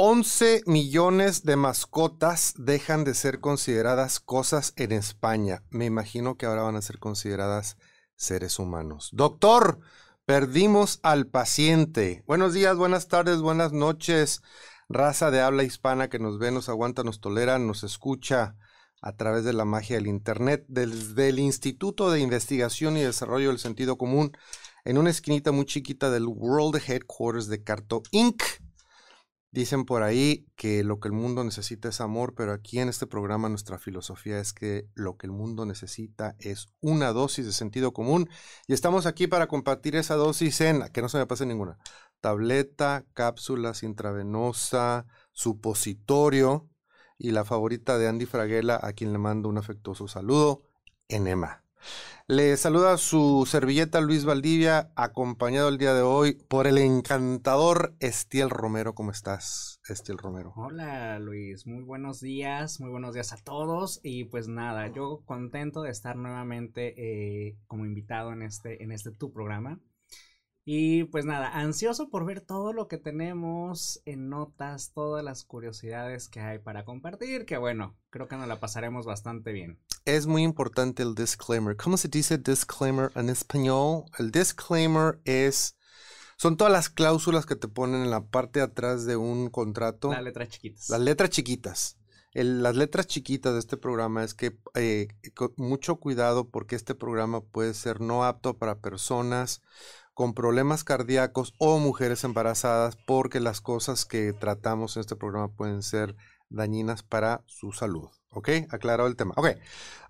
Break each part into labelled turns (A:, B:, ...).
A: 11 millones de mascotas dejan de ser consideradas cosas en España. Me imagino que ahora van a ser consideradas seres humanos. Doctor, perdimos al paciente. Buenos días, buenas tardes, buenas noches. Raza de habla hispana que nos ve, nos aguanta, nos tolera, nos escucha a través de la magia del Internet, desde el Instituto de Investigación y Desarrollo del Sentido Común, en una esquinita muy chiquita del World Headquarters de Carto Inc. Dicen por ahí que lo que el mundo necesita es amor, pero aquí en este programa nuestra filosofía es que lo que el mundo necesita es una dosis de sentido común y estamos aquí para compartir esa dosis en, que no se me pase ninguna, tableta, cápsulas intravenosa, supositorio y la favorita de Andy Fraguela, a quien le mando un afectuoso saludo, enema. Le saluda su servilleta Luis Valdivia, acompañado el día de hoy por el encantador Estiel Romero. ¿Cómo estás, Estiel Romero?
B: Hola Luis, muy buenos días, muy buenos días a todos. Y pues nada, yo contento de estar nuevamente eh, como invitado en este, en este tu programa. Y pues nada, ansioso por ver todo lo que tenemos en notas, todas las curiosidades que hay para compartir, que bueno, creo que nos la pasaremos bastante bien.
A: Es muy importante el disclaimer. ¿Cómo se dice disclaimer en español? El disclaimer es son todas las cláusulas que te ponen en la parte de atrás de un contrato.
B: Las letras chiquitas.
A: Las letras chiquitas. las letras chiquitas de este programa es que eh, mucho cuidado porque este programa puede ser no apto para personas con problemas cardíacos o mujeres embarazadas porque las cosas que tratamos en este programa pueden ser dañinas para su salud. ¿Ok? Aclarado el tema. Ok.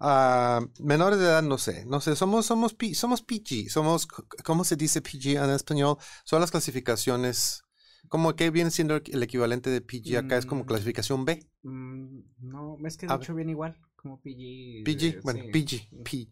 A: Ah, menores de edad, no sé. No sé. Somos, somos, somos PG. Somos, ¿cómo se dice PG en español? Son las clasificaciones. ¿Cómo que viene siendo el equivalente de PG acá? ¿Es como mm, clasificación
B: B? Mm, no, es que de hecho viene igual. Como PG.
A: PG, eh, bueno, PG. P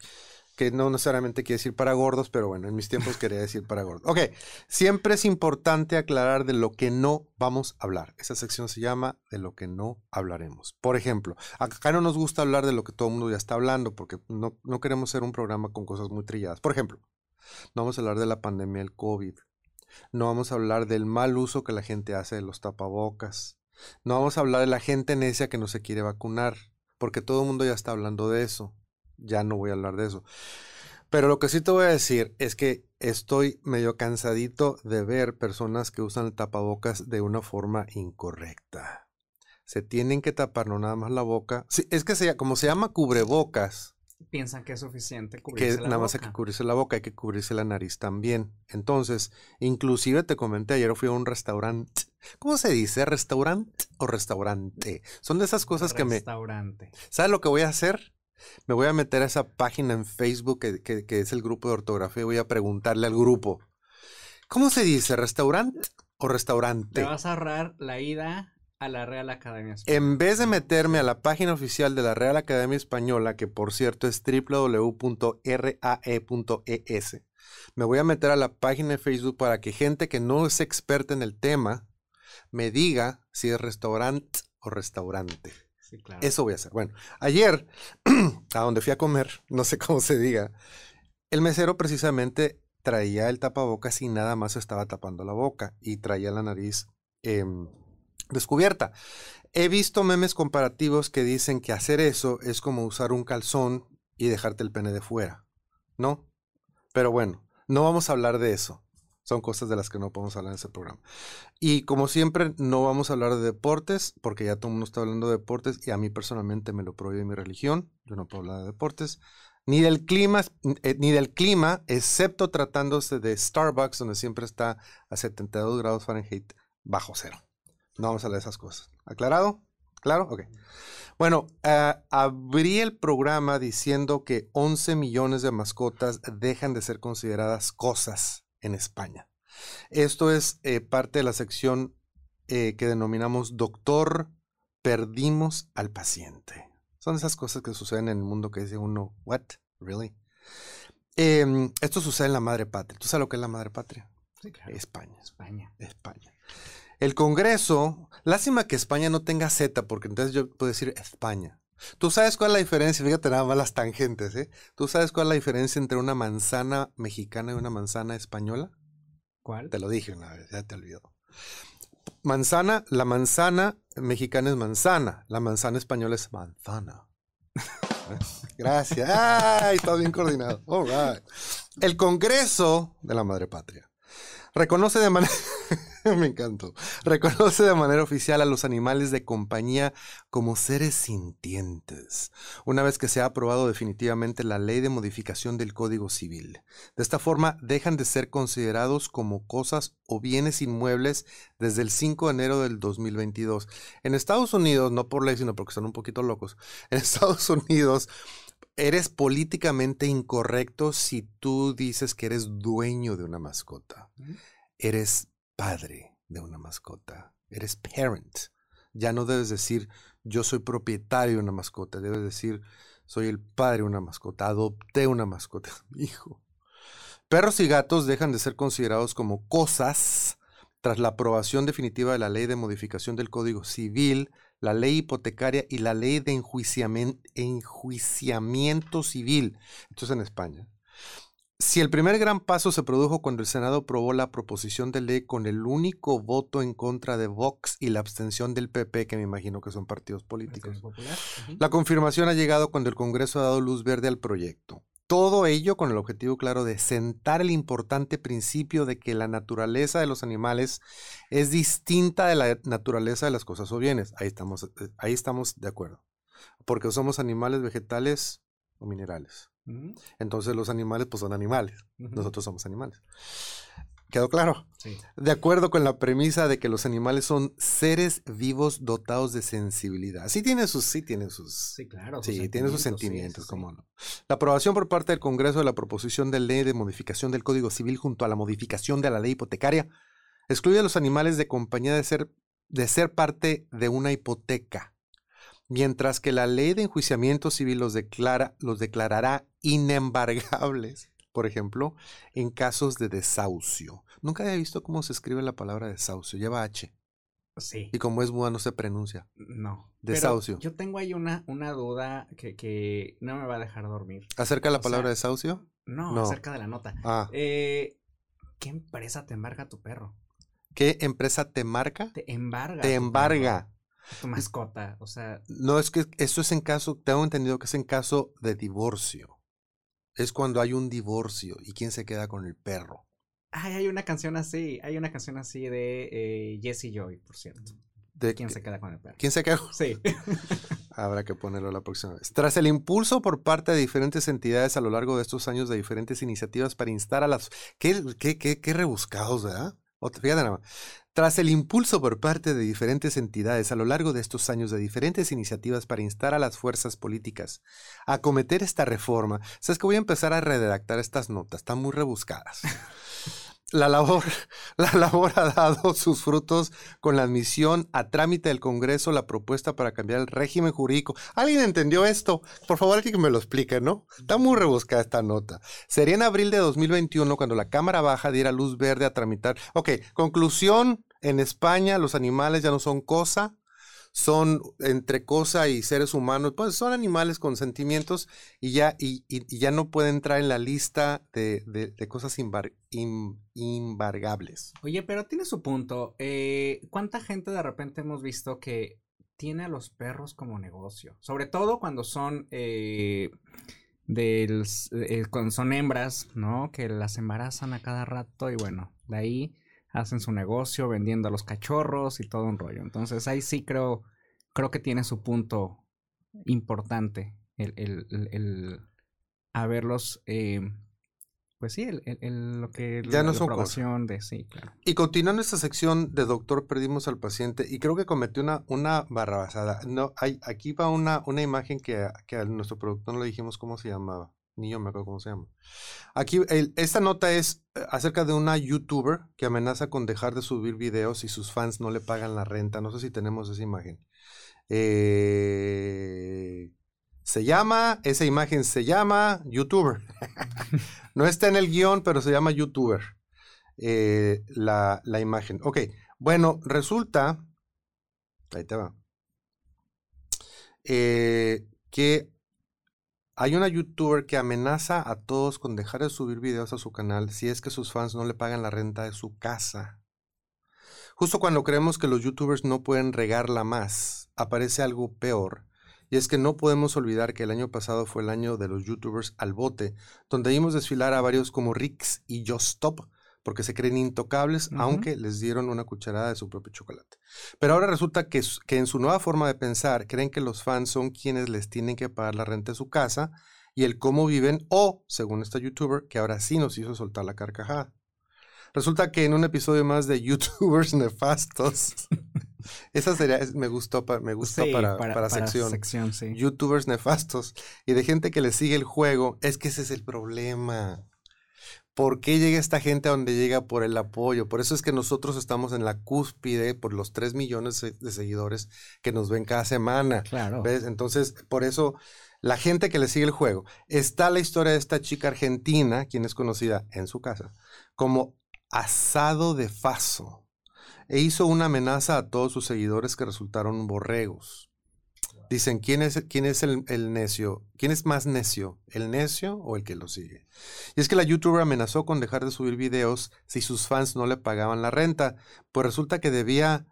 A: que no necesariamente quiere decir para gordos, pero bueno, en mis tiempos quería decir para gordos. Ok, siempre es importante aclarar de lo que no vamos a hablar. Esa sección se llama de lo que no hablaremos. Por ejemplo, acá no nos gusta hablar de lo que todo el mundo ya está hablando, porque no, no queremos ser un programa con cosas muy trilladas. Por ejemplo, no vamos a hablar de la pandemia del COVID. No vamos a hablar del mal uso que la gente hace de los tapabocas. No vamos a hablar de la gente necia que no se quiere vacunar, porque todo el mundo ya está hablando de eso ya no voy a hablar de eso. Pero lo que sí te voy a decir es que estoy medio cansadito de ver personas que usan el tapabocas de una forma incorrecta. Se tienen que tapar no nada más la boca. es que se, como se llama cubrebocas.
B: Piensan que es suficiente cubrirse
A: que nada más hay que cubrirse la boca, hay que cubrirse la nariz también. Entonces, inclusive te comenté ayer fui a un restaurante. ¿Cómo se dice? ¿Restaurante o restaurante? Son de esas cosas que me...
B: Restaurante.
A: ¿Sabes lo que voy a hacer? Me voy a meter a esa página en Facebook que, es el grupo de ortografía y voy a preguntarle al grupo. ¿Cómo se dice? ¿Restaurante o restaurante?
B: Te vas a ahorrar la ida a la Real Academia Española.
A: En vez de meterme a la página oficial de la Real Academia Española, que por cierto es www.rae.es, me voy a meter a la página de Facebook para que gente que no es experta en el tema me diga si es restaurante o restaurante. Eso voy a hacer. Bueno, ayer, a donde fui a comer, no sé cómo se diga, el mesero precisamente traía el tapabocas y nada más estaba tapando la boca y traía la nariz em, descubierta. He visto memes comparativos que dicen que hacer eso es como usar un calzón y dejarte el pene de fuera, ¿no? Pero bueno, no vamos a hablar de eso. Son cosas de las que no podemos hablar en ese programa. Y como siempre, no vamos a hablar de deportes, porque ya todo el mundo está hablando de deportes y a mí personalmente me lo prohíbe mi religión. Yo no puedo hablar de deportes. Ni del clima, eh, ni del clima, excepto tratándose de Starbucks, donde siempre está a 72 grados Fahrenheit bajo cero. No vamos a hablar de esas cosas. ¿Aclarado? ¿Claro? Ok. Bueno, ah, abrí el programa diciendo que 11 millones de mascotas dejan de ser consideradas cosas en España. Esto es eh, parte de la sección eh, que denominamos Doctor, perdimos al paciente. Son esas cosas que suceden en el mundo que dice uno, ¿what? ¿Really? Em, esto sucede en la madre patria. ¿Tú sabes lo que es la madre patria?
B: Sí, claro.
A: España.
B: España.
A: España. El Congreso, lástima que España no tenga Z, porque entonces yo puedo decir España. ¿Tú sabes cuál es la diferencia? Fíjate nada más las tangentes, ¿eh? ¿Tú sabes cuál es la diferencia entre una manzana mexicana y una manzana española?
B: ¿Cuál?
A: Te lo dije una vez, ya te olvidó. manzana, la manzana mexicana es manzana, la manzana española es manzana. Gracias. Ay, está bien coordinado. All right. El Congreso de la Madre Patria reconoce de manera me encantó. Reconoce de manera oficial a los animales de compañía como seres sintientes, una vez que se ha aprobado definitivamente la ley de modificación del Código Civil. De esta forma, dejan de ser considerados como cosas o bienes inmuebles desde el 5 de enero del 2022. En Estados Unidos, no por ley, sino porque son un poquito locos, en Estados Unidos eres políticamente incorrecto si tú dices que eres dueño de una mascota. Eres padre de una mascota. Eres parent. Ya no debes decir yo soy propietario de una mascota. Debes decir soy el padre de una mascota. Adopté una mascota. Hijo. Perros y gatos dejan de ser considerados como cosas tras la aprobación definitiva de la ley de modificación del Código Civil, la ley hipotecaria y la ley de enjuiciamiento, civil. Esto es en España. Si el primer gran paso se produjo cuando el Senado aprobó la proposición de ley con el único voto en contra de Vox y la abstención del PP, que me imagino que son partidos políticos, la confirmación ha llegado cuando el Congreso ha dado luz verde al proyecto. Todo ello con el objetivo claro de sentar el importante principio de que la naturaleza de los animales es distinta de la naturaleza de las cosas o bienes. Ahí estamos, eh, ahí estamos de acuerdo. Porque somos animales vegetales o minerales. Entonces los animales pues son animales, nosotros somos animales. ¿Quedó claro? Sí. De acuerdo con la premisa de que los animales son seres vivos dotados de sensibilidad. Sí tienen sus, sí tienen sus.
B: Sí, claro.
A: Sí, tienen sus sentimientos, cómo no. La aprobación por parte del Congreso de la proposición de ley de modificación del Código Civil junto a la modificación de la ley hipotecaria excluye a los animales de compañía de ser, de ser parte de una hipoteca mientras que la ley de enjuiciamiento civil los, declara, los declarará inembargables, por ejemplo, en casos de desahucio. Nunca había visto cómo se escribe la palabra desahucio, lleva H.
B: Sí.
A: Y como es muda no se pronuncia.
B: No.
A: Desahucio.
B: yo tengo ahí una, una duda que, no me va a dejar dormir.
A: ¿Acerca de la palabra desahucio?
B: No, acerca de la nota. Ah. Eh, ¿Qué empresa te embarga tu perro?
A: ¿Qué empresa te marca?
B: Te embarga.
A: Te embarga.
B: Tu mascota, o sea.
A: No, es que eso es en caso, tengo entendido que es en caso de divorcio. Es cuando hay un divorcio y quién se queda con el perro.
B: Ay, hay una canción así, hay una canción así de eh, Jesse Joy, por cierto. ¿De quién se queda con el perro?
A: ¿Quién se queda?
B: Sí.
A: Habrá que ponerlo la próxima vez. Tras el impulso por parte de diferentes entidades a lo largo de estos años de diferentes iniciativas para instar a las... Qué, qué, qué, qué rebuscados, ¿verdad? Fíjate nada más. Tras el impulso por parte de diferentes entidades a lo largo de estos años de diferentes iniciativas para instar a las fuerzas políticas a acometer esta reforma, sabes que voy a empezar a redactar estas notas, están muy rebuscadas. La labor, la labor ha dado sus frutos con la admisión a trámite del Congreso la propuesta para cambiar el régimen jurídico. ¿Alguien entendió esto? Por favor, alguien que me lo explique, ¿no? Está muy rebuscada esta nota. Sería en abril de 2021 cuando la Cámara Baja diera luz verde a tramitar. Ok, conclusión, en España los animales ya no son cosa, son entre cosa y seres humanos, pues son animales con sentimientos y ya, y, ya no pueden entrar en la lista de, de, cosas imbargables.
B: Oye, pero tiene su punto. Eh, ¿Cuánta gente de repente hemos visto que tiene a los perros como negocio? Sobre todo cuando son... Eh, eh, cuando son hembras, ¿no? Que las embarazan a cada rato y bueno, de ahí hacen su negocio vendiendo a los cachorros y todo un rollo. Entonces ahí sí creo, creo que tiene su punto importante el, el, el, haberlos, eh, pues sí, el, lo que
A: ya no
B: la
A: son
B: aprobación de sí, claro.
A: Y continuando esta sección de doctor perdimos al paciente y creo que cometió una, una barrabasada. No, hay, aquí va una, una imagen que, que a nuestro productor no le dijimos cómo se llamaba ni yo me acuerdo cómo se llama. Aquí, esta nota es eh, acerca de una youtuber que amenaza con dejar de subir videos si sus fans no le pagan la renta. No sé si tenemos esa imagen. Eh, se llama, esa imagen se llama youtuber. no está en el guion, pero se llama youtuber. Eh, la, la imagen. Ok, bueno, resulta, ahí te va, que hay una youtuber que amenaza a todos con dejar de subir videos a su canal si es que sus fans no le pagan la renta de su casa. Justo cuando creemos que los youtubers no pueden regarla más, aparece algo peor. Y es que no podemos olvidar que el año pasado fue el año de los youtubers al bote, donde vimos desfilar a varios como Rix y Justop, porque se creen intocables, aunque les dieron una cucharada de su propio chocolate. Pero ahora resulta que, que en su nueva forma de pensar, creen que los fans son quienes les tienen que pagar la renta de su casa y el cómo viven, o, según esta youtuber, que ahora sí nos hizo soltar la carcajada. Resulta que en un episodio más de YouTubers Nefastos, esa sería, me gustó, me gusta para, para, sección. YouTubers Nefastos y de gente que le sigue el juego, es que ese es el problema. ¿Por qué llega esta gente a donde llega por el apoyo? Por eso es que nosotros estamos en la cúspide por los 3 millones de seguidores que nos ven cada semana. Claro. ¿Ves? Entonces, por eso la gente que le sigue el juego. Está la historia de esta chica argentina, quien es conocida en su casa como asado de faso e hizo una amenaza a todos sus seguidores que resultaron borregos. Dicen, ¿quién es, quién es el, el, necio? ¿Quién es más necio? ¿El necio o el que lo sigue? Y es que la youtuber amenazó con dejar de subir videos si sus fans no le pagaban la renta, pues resulta que debía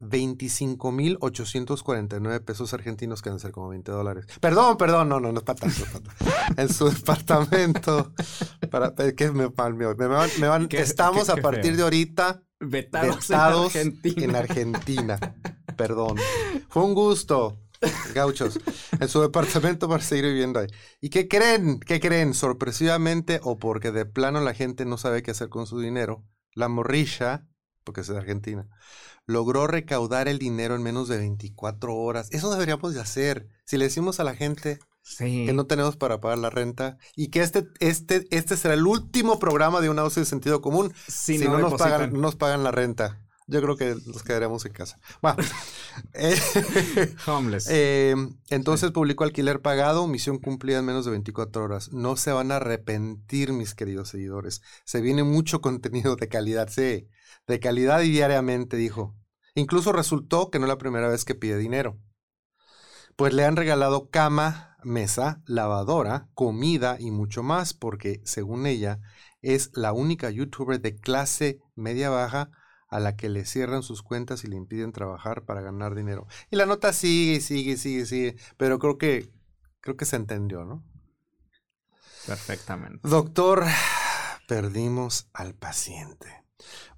A: 25.849 pesos argentinos, que deben ser como 20 dólares. Perdón, perdón, no, no, no es para tanto. en su departamento, para, que me, me, me, van, estamos a partir de ahorita
B: vetados,
A: en, Argentina. Perdón. Fue un gusto. Gauchos, en su departamento para seguir viviendo ahí. ¿Y qué creen? ¿Qué creen? Sorpresivamente o porque de plano la gente no sabe qué hacer con su dinero, la morrilla, porque es de Argentina, logró recaudar el dinero en menos de 24 horas. Eso deberíamos de hacer. Si le decimos a la gente que no tenemos para pagar la renta y que este, este, este será el último programa de una dosis de sentido común si, no, nos, pagan, nos pagan la renta. Yo creo que nos quedaremos en casa. Bueno, eh,
B: Homeless.
A: Eh, entonces publicó alquiler pagado, misión cumplida en menos de 24 horas. No se van a arrepentir, mis queridos seguidores. Se viene mucho contenido de calidad, sí, de calidad y diariamente, dijo. Incluso resultó que no es la primera vez que pide dinero. Pues le han regalado cama, mesa, lavadora, comida y mucho más, porque según ella es la única youtuber de clase media baja a la que le cierran sus cuentas y le impiden trabajar para ganar dinero. Y la nota sigue, sigue, sigue, sigue, pero creo que creo que se entendió, ¿no?
B: Perfectamente.
A: Doctor, perdimos al paciente.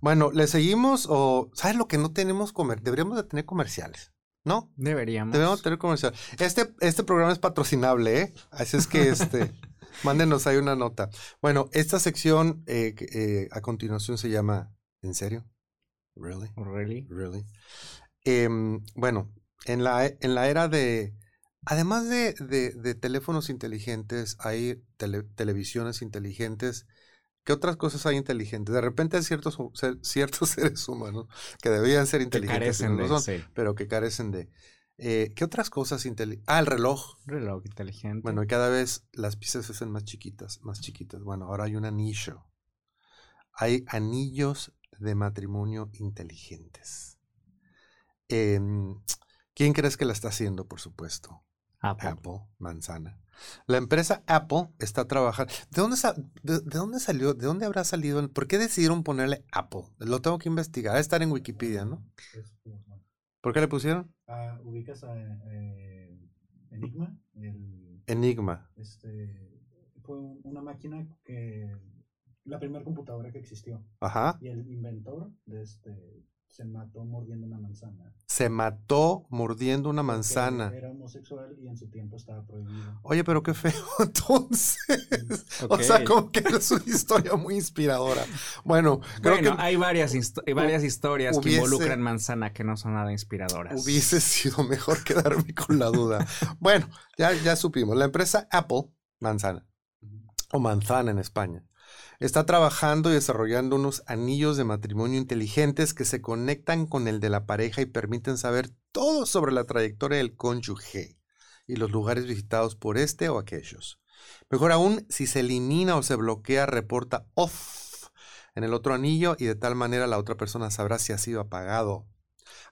A: Bueno, ¿le seguimos o sabes lo que no tenemos comer? Deberíamos de tener comerciales, ¿no?
B: Deberíamos.
A: Deberíamos tener comerciales. Este, este programa es patrocinable, ¿eh? Así es que este, mándenos ahí una nota. Bueno, esta sección eh, eh, a continuación se llama ¿En serio?
B: Really? Really?
A: Really. Em, bueno, en la, en la era de Además de, de, teléfonos inteligentes, hay televisiones inteligentes ¿Qué otras cosas hay inteligentes? De repente hay ciertos, ciertos seres humanos que deberían ser inteligentes, pero que carecen de... Eh, ¿Qué otras cosas inteligentes? Ah, el reloj.
B: Reloj inteligente.
A: Bueno, y cada vez las piezas se hacen más chiquitas, más chiquitas. Bueno, ahora hay un anillo. Hay anillos de matrimonio inteligentes. Em, ¿Quién crees que la está haciendo, por supuesto? Apple manzana. La empresa Apple está trabajando. ¿De dónde, de, dónde salió? ¿De dónde habrá salido? ¿Por qué decidieron ponerle Apple? Lo tengo que investigar. Debe estar en Wikipedia, ¿no? ¿Por qué le pusieron?
C: Ah, ubicas a eh, Enigma.
A: Enigma.
C: Este, fue una máquina que. La primera computadora que existió.
A: Ajá.
C: Y el inventor de este se mató mordiendo una manzana.
A: Se mató mordiendo una manzana.
C: Era homosexual y en su tiempo estaba prohibido.
A: Oye, pero qué feo entonces. O sea, como que es una historia muy inspiradora. Bueno,
B: creo que hay varias, varias historias que involucran manzana que no son nada inspiradoras.
A: Hubiese sido mejor quedarme con la duda. bueno, ya, ya supimos. La empresa Apple, manzana, o manzana en España, Está trabajando y desarrollando unos anillos de matrimonio inteligentes que se conectan con el de la pareja y permiten saber todo sobre la trayectoria del cónyuge y los lugares visitados por este o aquellos. Mejor aún, si se elimina o se bloquea, reporta off en el otro anillo y de tal manera la otra persona sabrá si ha sido apagado.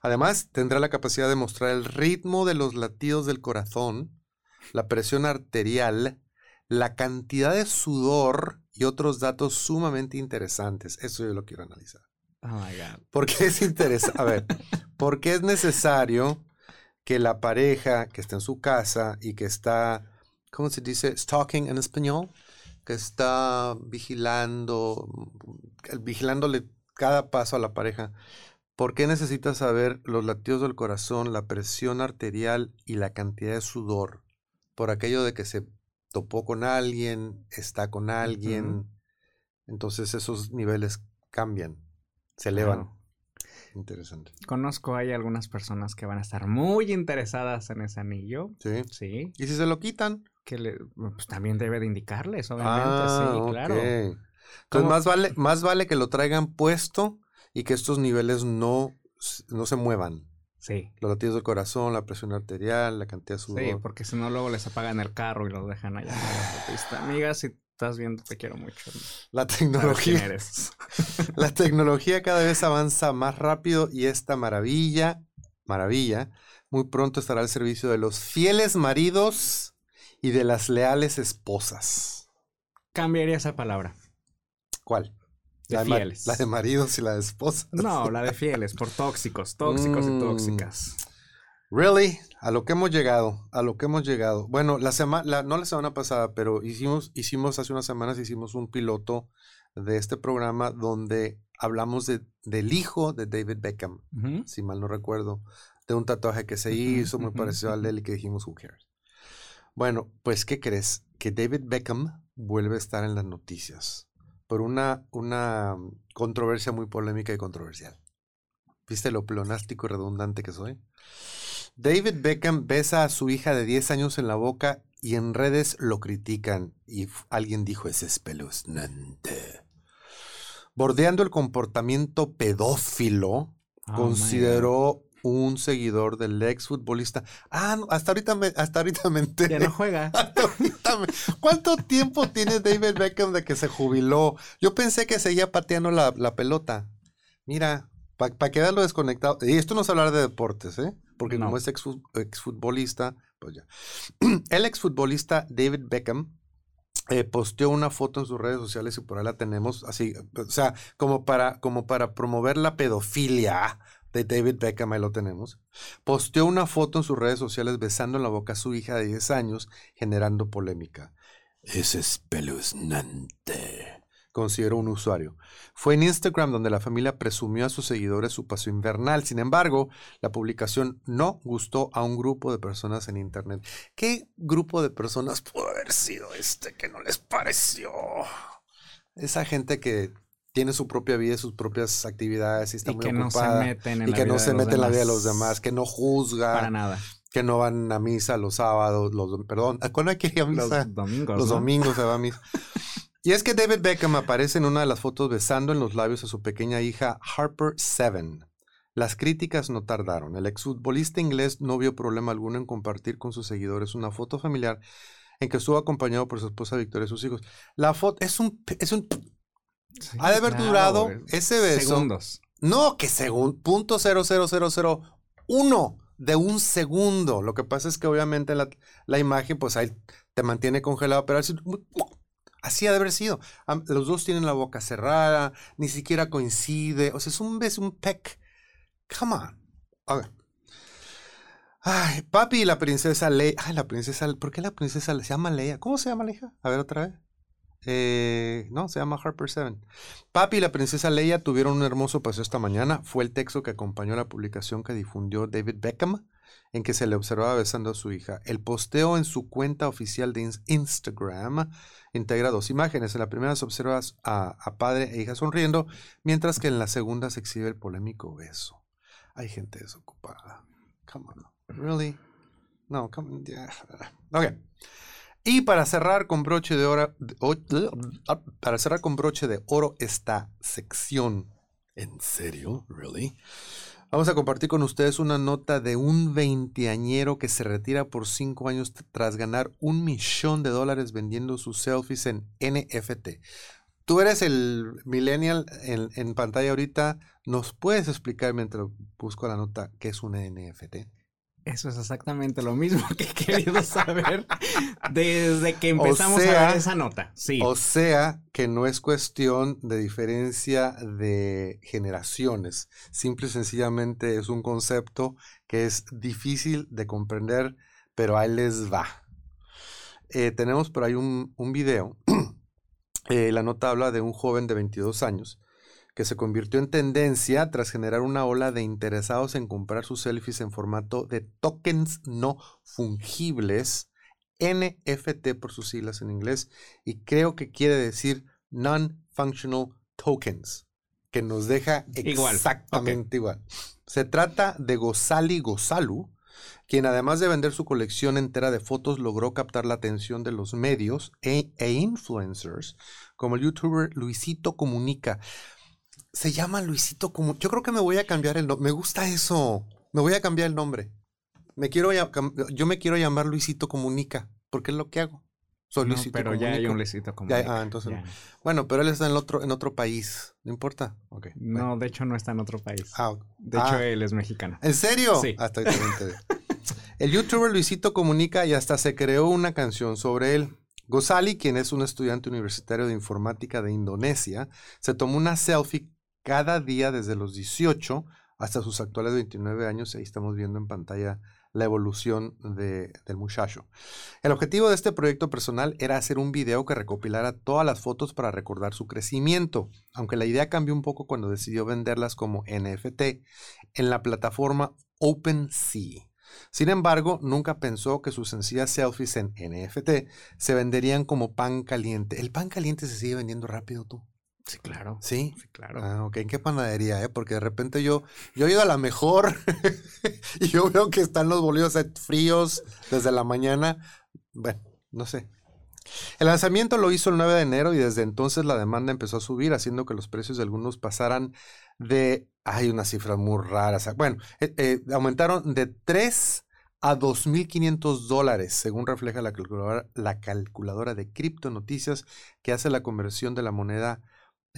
A: Además, tendrá la capacidad de mostrar el ritmo de los latidos del corazón, la presión arterial, la cantidad de sudor y otros datos sumamente interesantes. Eso yo lo quiero analizar.
B: Oh my God.
A: ¿Por qué es interesante? A ver, ¿por qué es necesario que la pareja que está en su casa y que está, ¿cómo se dice? Stalking en español, que está vigilando, vigilándole cada paso a la pareja. ¿Por qué necesita saber los latidos del corazón, la presión arterial y la cantidad de sudor? Por aquello de que se topó con alguien, está con alguien. Entonces esos niveles cambian, se elevan. Interesante.
B: Conozco, hay algunas personas que van a estar muy interesadas en ese anillo.
A: Sí.
B: Sí.
A: ¿Y si se lo quitan?
B: Que le, pues también debe de indicarles, obviamente. sí,
A: Ah,
B: claro.
A: Entonces
B: ¿Cómo?
A: más vale, más vale que lo traigan puesto y que estos niveles no, no se muevan.
B: Sí.
A: Los latidos del corazón, la presión arterial, la cantidad de sudor.
B: Sí, porque si no luego les apagan el carro y los dejan allá en la autopista. Amiga, si estás viendo, te quiero mucho.
A: La tecnología,
B: eres.
A: la tecnología cada vez avanza más rápido y esta maravilla, maravilla, muy pronto estará al servicio de los fieles maridos y de las leales esposas.
B: Cambiaría esa palabra.
A: ¿Cuál?
B: De
A: la, de maridos y la de esposas.
B: No, la de fieles, por tóxicos, tóxicos
A: Mm.
B: y tóxicas.
A: Really, a lo que hemos llegado, a lo que hemos llegado. Bueno, la semana, no la semana pasada, pero hicimos, hicimos hace unas semanas hicimos un piloto de este programa donde hablamos de, del hijo de David Beckham, si mal no recuerdo, de un tatuaje que se hizo muy parecido al de él y que dijimos who cares. Bueno, pues ¿qué crees? Que David Beckham vuelve a estar en las noticias por una, una controversia muy polémica y controversial. ¿Viste lo pleonástico y redundante que soy? David Beckham besa a su hija de 10 años en la boca y en redes lo critican. Y alguien dijo, es espeluznante. Bordeando el comportamiento pedófilo,
B: Oh,
A: consideró un seguidor del exfutbolista. Ah, no, hasta ahorita me, hasta ahorita me
B: God.
A: enteré.
B: Ya no juega.
A: Hasta ahorita me- ¿Cuánto tiempo tiene David Beckham de que se jubiló? Yo pensé que seguía pateando la, la pelota. Mira, para que veas lo desconectado. Y esto no es hablar de deportes, ¿eh? Porque
B: No.
A: como es exfu- exfutbolista, pues ya. El exfutbolista David Beckham eh, posteó una foto en sus redes sociales y por ahí la tenemos, así, o sea, como para, como para promover la pedofilia de David Beckham, ahí lo tenemos. Posteó una foto en sus redes sociales besando en la boca a su hija de 10 años, generando polémica. Es espeluznante, consideró un usuario. Fue en Instagram donde la familia presumió a sus seguidores su paso invernal. Sin embargo, la publicación no gustó a un grupo de personas en Internet. ¿Qué grupo de personas pudo haber sido este que no les pareció? Esa gente que tiene su propia vida, y sus propias actividades y está
B: Y
A: muy
B: que no se
A: ocupada.
B: meten en
A: y
B: la
A: que no se mete en la vida de los
B: demás.
A: que no juzga,
B: Para nada.
A: que no van a misa los sábados, los perdón, ¿cuándo hay que ir a misa?
B: Los domingos.
A: Los
B: ¿no?
A: domingos se va a misa. Y es que David Beckham aparece en una de las fotos besando en los labios a su pequeña hija Harper Seven. Las críticas no tardaron. El exfutbolista inglés no vio problema alguno en compartir con sus seguidores una foto familiar en que estuvo acompañado por su esposa Victoria y sus hijos. La foto es un es un
B: Sí,
A: ha de haber
B: claro,
A: durado ese beso.
B: Segundos.
A: No, que según punto cero cero cero cero uno de un segundo. Lo que pasa es que obviamente la, la imagen, pues ahí te mantiene congelado, pero así, así ha de haber sido. Los dos tienen la boca cerrada, ni siquiera coincide. O sea, es un beso, un peck. Come on. Ay, papi y la princesa Leia. Ay, la princesa. ¿Por qué la princesa se llama Leia? ¿Cómo se llama la hija? A ver otra vez. Eh, no, se llama Harper Seven. Papi y la princesa Leia tuvieron un hermoso paseo esta mañana. Fue el texto que acompañó la publicación que difundió David Beckham, en que se le observaba besando a su hija. El posteo en su cuenta oficial de ins- Instagram integra dos imágenes. En la primera se observa a, padre e hija sonriendo, mientras que en la segunda se exhibe el polémico beso. Hay gente desocupada. Come on. Really? No, come on. yeah. Ok. Y para cerrar con broche de oro, o- para cerrar con broche de oro esta sección. ¿En serio? ¿Really? Vamos a compartir con ustedes una nota de un veinteañero que se retira por cinco años tras ganar un millón de dólares vendiendo sus selfies en NFT. Tú eres el millennial en, en pantalla ahorita. ¿Nos puedes explicar mientras busco la nota qué es un NFT?
B: Eso es exactamente lo mismo que he querido saber desde que empezamos a ver esa nota. Sí.
A: O sea que no es cuestión de diferencia de generaciones. Simple y sencillamente es un concepto que es difícil de comprender, pero ahí les va. Eh, tenemos por ahí un, un video. Eh, la nota habla de un joven de 22 años que se convirtió en tendencia tras generar una ola de interesados en comprar sus selfies en formato de tokens no fungibles, NFT por sus siglas en inglés, y creo que quiere decir non-functional tokens, que nos deja exactamente igual. Se trata de Gozali Gozalu, quien además de vender su colección entera de fotos logró captar la atención de los medios e, e influencers, como el youtuber Luisito Comunica se llama Luisito como. Yo creo que me voy a cambiar el nombre. Me gusta eso. Me voy a cambiar el nombre. Me quiero yo me quiero llamar Luisito Comunica, porque es lo que hago.
B: Soy Luisito Pero ya hay un Luisito Comunica.
A: ah, entonces. Bueno, pero él está en otro, en otro país. No importa. Okay,
B: no, de hecho no está en otro país. Ah, de hecho, ah. él es mexicano.
A: ¿En serio? Sí. Hasta ah, El youtuber Luisito Comunica y hasta se creó una canción sobre él. Gozali, quien es un estudiante universitario de informática de Indonesia, se tomó una selfie cada día desde los 18 hasta sus actuales 29 años. Ahí estamos viendo en pantalla la evolución de, del muchacho. El objetivo de este proyecto personal era hacer un video que recopilara todas las fotos para recordar su crecimiento, aunque la idea cambió un poco cuando decidió venderlas como NFT en la plataforma OpenSea. Sin embargo, nunca pensó que sus sencillas selfies en NFT se venderían como pan caliente. El pan caliente se sigue vendiendo rápido tú.
B: Sí, claro.
A: ¿Sí?
B: Sí, claro.
A: Ah, ok. ¿En qué panadería, eh? Porque de repente yo, yo he ido a la mejor y yo veo que están los bolillos fríos desde la mañana. Bueno, no sé. El lanzamiento lo hizo el 9 de enero y desde entonces la demanda empezó a subir, haciendo que los precios de algunos pasaran de... Hay unas cifras muy raras. Bueno, eh, eh, aumentaron de 3 a 2.500 dólares, según refleja la calculadora, la calculadora de criptonoticias que hace la conversión de la moneda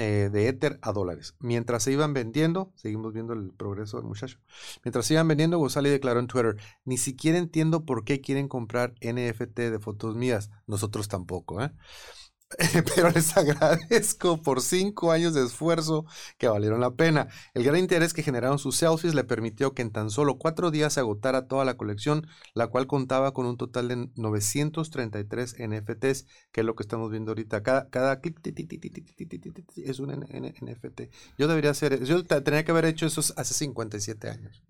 A: eh, de Ether a dólares. Mientras se iban vendiendo, seguimos viendo el progreso del muchacho, mientras se iban vendiendo, Gozali declaró en Twitter, ni siquiera entiendo por qué quieren comprar NFT de fotos mías, nosotros tampoco, ¿eh? Pero les agradezco por cinco años de esfuerzo que valieron la pena. El gran interés que generaron sus selfies le permitió que en tan solo cuatro días se agotara toda la colección, la cual contaba con un total de 933 NFTs, que es lo que estamos viendo ahorita. Cada, clic es un NFT. Yo debería hacer, yo tenía que haber hecho eso hace 57 años.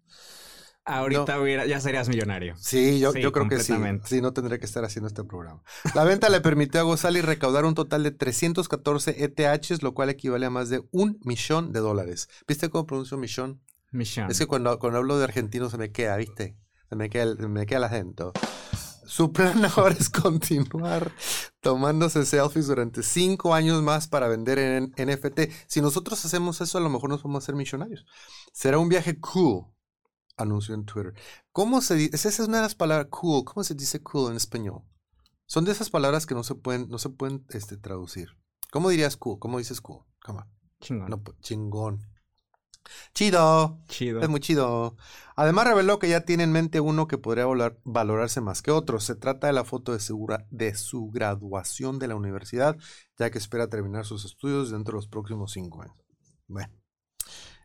B: Ahorita ya serías millonario.
A: Sí, yo, yo creo que sí. Sí, no tendría que estar haciendo este programa. La venta le permitió a Gozali recaudar un total de 314 ETHs, lo cual equivale a más de un millón de dólares. ¿Viste cómo pronuncio millón?
B: Millón.
A: Es que cuando, cuando hablo de argentino se me queda, ¿viste? Se me queda, me queda el acento. Su plan ahora es continuar tomándose selfies durante cinco años más para vender en NFT. Si nosotros hacemos eso, a lo mejor nos vamos a hacer millonarios. Será un viaje cool anunció en Twitter. ¿Cómo se dice? Esa es una de las palabras cool. ¿Cómo se dice cool en español? Son de esas palabras que no se pueden, no se pueden este, traducir. ¿Cómo dirías cool? ¿Cómo dices cool?
B: Chingón.
A: Pues, chingón. Chido.
B: Chido.
A: Es muy chido. Además reveló que ya tiene en mente uno que podría valorarse más que otro. Se trata de la foto de su, de su graduación de la universidad, ya que espera terminar sus estudios dentro de los próximos cinco años. Bueno,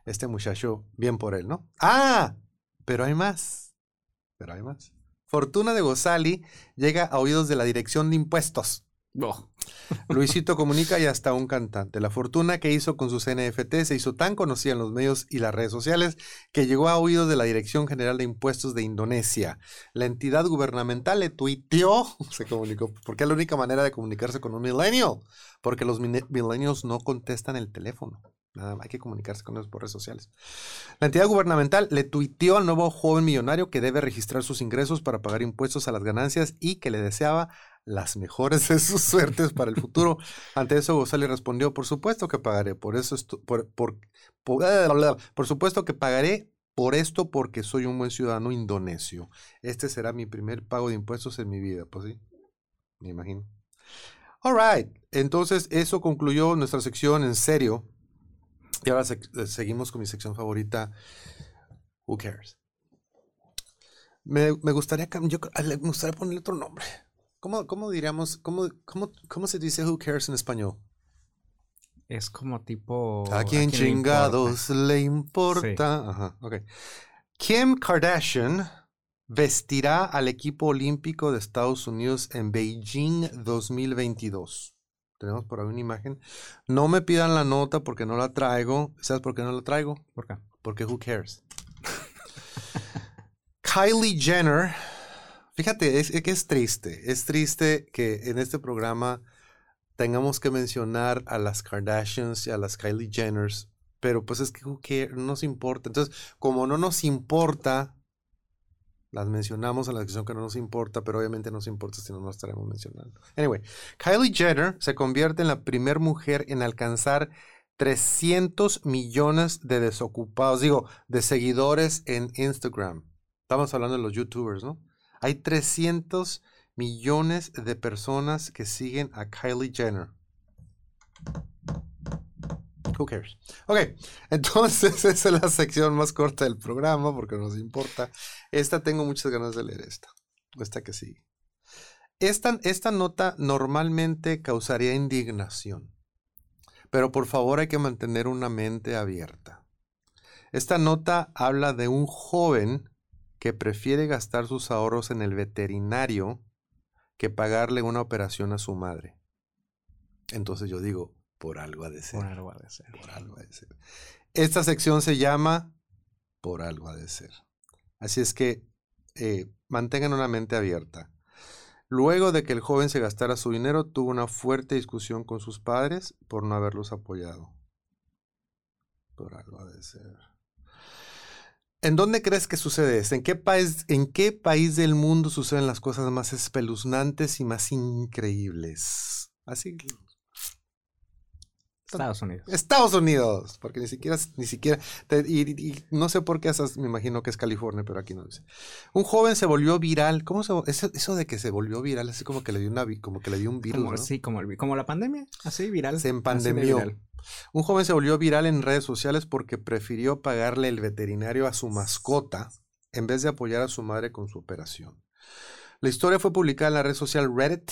A: este muchacho, bien por él, ¿no? ¡Ah! Pero hay más. Pero hay más. Fortuna de Gozali llega a oídos de la Dirección de Impuestos.
B: Oh.
A: Luisito comunica y hasta un cantante. La fortuna que hizo con sus NFT se hizo tan conocida en los medios y las redes sociales que llegó a oídos de la Dirección General de Impuestos de Indonesia. La entidad gubernamental le tuiteó, se comunicó, porque es la única manera de comunicarse con un millennial, porque los millennials no contestan el teléfono. Nada, hay que comunicarse con ellos por redes sociales. La entidad gubernamental le tuiteó al nuevo joven millonario que debe registrar sus ingresos para pagar impuestos a las ganancias y que le deseaba las mejores de sus suertes para el futuro. Ante eso, Gozali respondió, por supuesto que pagaré, por eso, por, por, por, supuesto que pagaré por esto porque soy un buen ciudadano indonesio. Este será mi primer pago de impuestos en mi vida, pues sí, me imagino. All right, entonces eso concluyó nuestra sección en serio y ahora eh, seguimos con mi sección favorita, Who Cares? Me, gustaría, yo, me gustaría ponerle otro nombre. ¿Cómo, cómo diríamos, cómo, cómo, cómo se dice who cares en español?
B: Es como tipo...
A: ¿A quién chingados le importa? Ajá, ok. Kim Kardashian vestirá al equipo olímpico de Estados Unidos en Beijing 2022. Tenemos por ahí una imagen. No me pidan la nota porque no la traigo. ¿Sabes por qué no la traigo?
B: ¿Por qué?
A: Porque who cares. Kylie Jenner. Fíjate, es que es triste. Es triste que en este programa tengamos que mencionar a las Kardashians y a las Kylie Jenners. Pero pues es que who cares? no nos importa. Entonces, como no nos importa, las mencionamos en la sección que no nos importa, pero obviamente nos importa si no nos estaremos mencionando. Anyway, Kylie Jenner se convierte en la primera mujer en alcanzar 300 millones de desocupados, digo, de seguidores en Instagram. Estamos hablando de los youtubers, ¿no? Hay 300 millones de personas que siguen a Kylie Jenner. Who cares? Ok, entonces esa es la sección más corta del programa porque nos importa. Esta tengo muchas ganas de leer esta. Esta que sigue. Esta, esta nota normalmente causaría indignación, pero por favor hay que mantener una mente abierta. Esta nota habla de un joven que prefiere gastar sus ahorros en el veterinario que pagarle una operación a su madre. Entonces yo digo, por algo ha de ser.
B: Por algo ha de ser.
A: Por algo ha de ser. Esta sección se llama Por algo ha de ser. Así es que eh, mantengan una mente abierta. Luego de que el joven se gastara su dinero, tuvo una fuerte discusión con sus padres por no haberlos apoyado. Por algo ha de ser. ¿En dónde crees que sucede esto? ¿En qué país, en qué país del mundo suceden las cosas más espeluznantes y más increíbles? Así
B: Estados Unidos.
A: Estados Unidos, porque ni siquiera, ni siquiera, y, no sé por qué esas, me imagino que es California, pero aquí no dice. Un joven se volvió viral, ¿cómo se, eso, eso de que se volvió viral, así como que le dio una, como que le dio un virus,
B: Sí, como, como la pandemia, así viral.
A: Se empandemió. Un joven se volvió viral en redes sociales porque prefirió pagarle el veterinario a su mascota en vez de apoyar a su madre con su operación. La historia fue publicada en la red social Reddit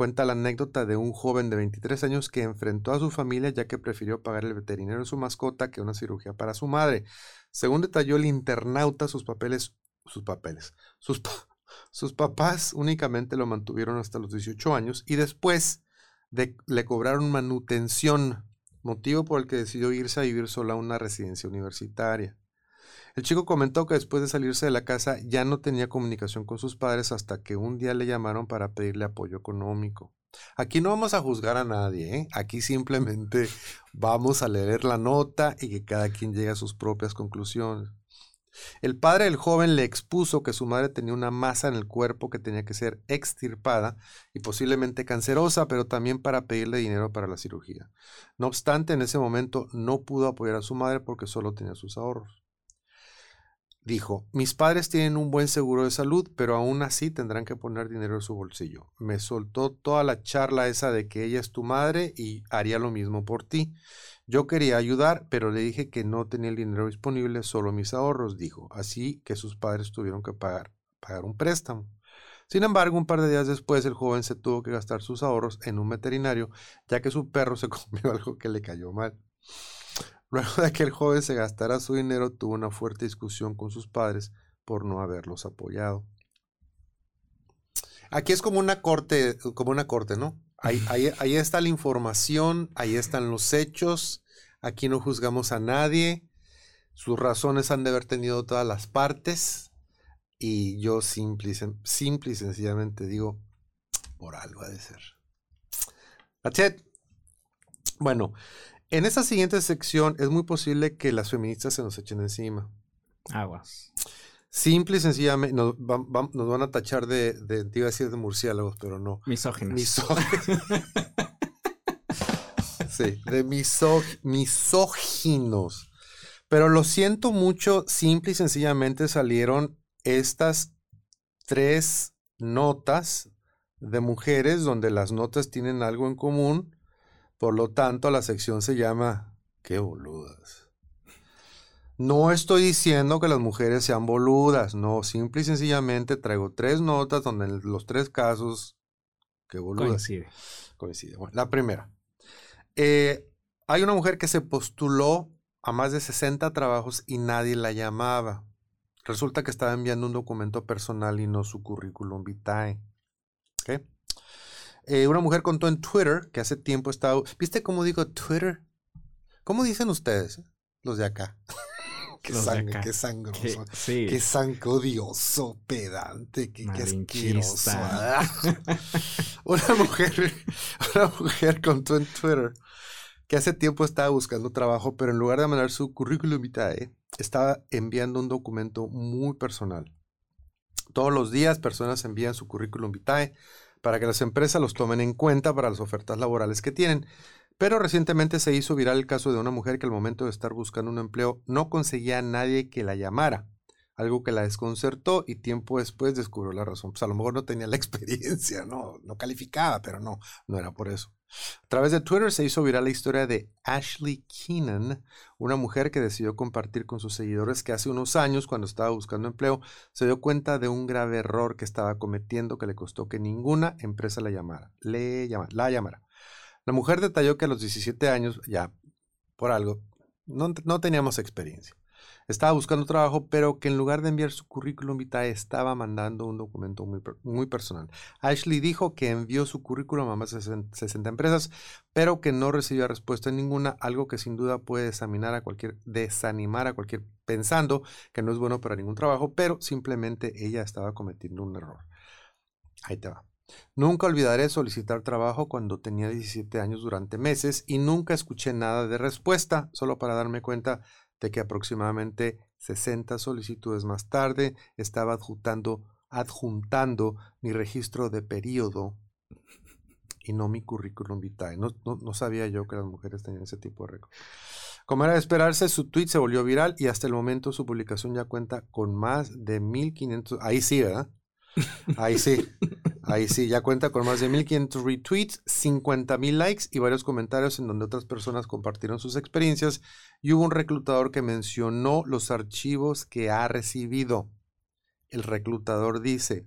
A: cuenta la anécdota de un joven de 23 años que enfrentó a su familia ya que prefirió pagar el veterinario de su mascota que una cirugía para su madre. Según detalló el internauta, sus papeles, sus papeles, sus, sus papás únicamente lo mantuvieron hasta los 18 años y después de, le cobraron manutención, motivo por el que decidió irse a vivir sola a una residencia universitaria. El chico comentó que después de salirse de la casa ya no tenía comunicación con sus padres hasta que un día le llamaron para pedirle apoyo económico. Aquí no vamos a juzgar a nadie, ¿eh? aquí simplemente vamos a leer la nota y que cada quien llegue a sus propias conclusiones. El padre del joven le expuso que su madre tenía una masa en el cuerpo que tenía que ser extirpada y posiblemente cancerosa, pero también para pedirle dinero para la cirugía. No obstante, en ese momento no pudo apoyar a su madre porque solo tenía sus ahorros. Dijo, mis padres tienen un buen seguro de salud, pero aún así tendrán que poner dinero en su bolsillo. Me soltó toda la charla esa de que ella es tu madre y haría lo mismo por ti. Yo quería ayudar, pero le dije que no tenía el dinero disponible, solo mis ahorros, dijo. Así que sus padres tuvieron que pagar, pagar un préstamo. Sin embargo, un par de días después, el joven se tuvo que gastar sus ahorros en un veterinario, ya que su perro se comió algo que le cayó mal. Luego de que el joven se gastara su dinero, tuvo una fuerte discusión con sus padres por no haberlos apoyado. Aquí es como una corte, como una corte, ¿no? Ahí, ahí, está la información, ahí están los hechos, aquí no juzgamos a nadie, sus razones han de haber tenido todas las partes y yo simple, simple y sencillamente digo, por algo ha de ser. That's it. Bueno, en esta siguiente sección es muy posible que las feministas se nos echen encima.
B: Aguas.
A: Simple y sencillamente nos, van a tachar de, de, te iba a decir de murciélagos, pero no.
B: Misóginos.
A: Misóginos. sí, de misóginos. Pero lo siento mucho, simple y sencillamente salieron estas tres notas de mujeres donde las notas tienen algo en común por lo tanto, la sección se llama Qué boludas. No estoy diciendo que las mujeres sean boludas, no, simple y sencillamente traigo tres notas donde en los tres casos que boludas.
B: Coincide.
A: Coincide. Bueno, la primera. Eh, hay una mujer que se postuló a más de 60 trabajos y nadie la llamaba. Resulta que estaba enviando un documento personal y no su currículum vitae. Eh, una mujer contó en Twitter que hace tiempo estaba... ¿Viste cómo digo Twitter? ¿Cómo dicen ustedes, los de acá? qué sangre, qué sangroso. Qué, sí. qué sangre odioso, pedante, qué, qué asqueroso. una mujer, una mujer contó en Twitter que hace tiempo estaba buscando trabajo, pero en lugar de mandar su currículum vitae, estaba enviando un documento muy personal. Todos los días personas envían su currículum vitae para que las empresas los tomen en cuenta para las ofertas laborales que tienen. Pero recientemente se hizo viral el caso de una mujer que al momento de estar buscando un empleo no conseguía a nadie que la llamara, algo que la desconcertó y tiempo después descubrió la razón. Pues a lo mejor no tenía la experiencia, no, no calificaba, pero no, no era por eso. A través de Twitter se hizo viral la historia de Ashley Keenan, una mujer que decidió compartir con sus seguidores que hace unos años, cuando estaba buscando empleo, se dio cuenta de un grave error que estaba cometiendo que le costó que ninguna empresa la llamara. Le la llamara. La mujer detalló que a los 17 años, ya por algo, no, teníamos experiencia. Estaba buscando trabajo, pero que en lugar de enviar su currículum vitae estaba mandando un documento muy, muy personal. Ashley dijo que envió su currículum a más de 60 empresas, pero que no recibió respuesta ninguna, algo que sin duda puede examinar a cualquier, desanimar a cualquier pensando que no es bueno para ningún trabajo, pero simplemente ella estaba cometiendo un error. Ahí te va. Nunca olvidaré solicitar trabajo cuando tenía 17 años durante meses y nunca escuché nada de respuesta, solo para darme cuenta de que aproximadamente 60 solicitudes más tarde estaba adjuntando, adjuntando mi registro de periodo y no mi currículum vitae. No, no, sabía yo que las mujeres tenían ese tipo de récord. Como era de esperarse, su tweet se volvió viral y hasta el momento su publicación ya cuenta con más de 1500. Ahí sí, ¿verdad? Ahí sí. Ahí sí, ya cuenta con más de 1500 retweets, 50.000 likes y varios comentarios en donde otras personas compartieron sus experiencias y hubo un reclutador que mencionó los archivos que ha recibido. El reclutador dice,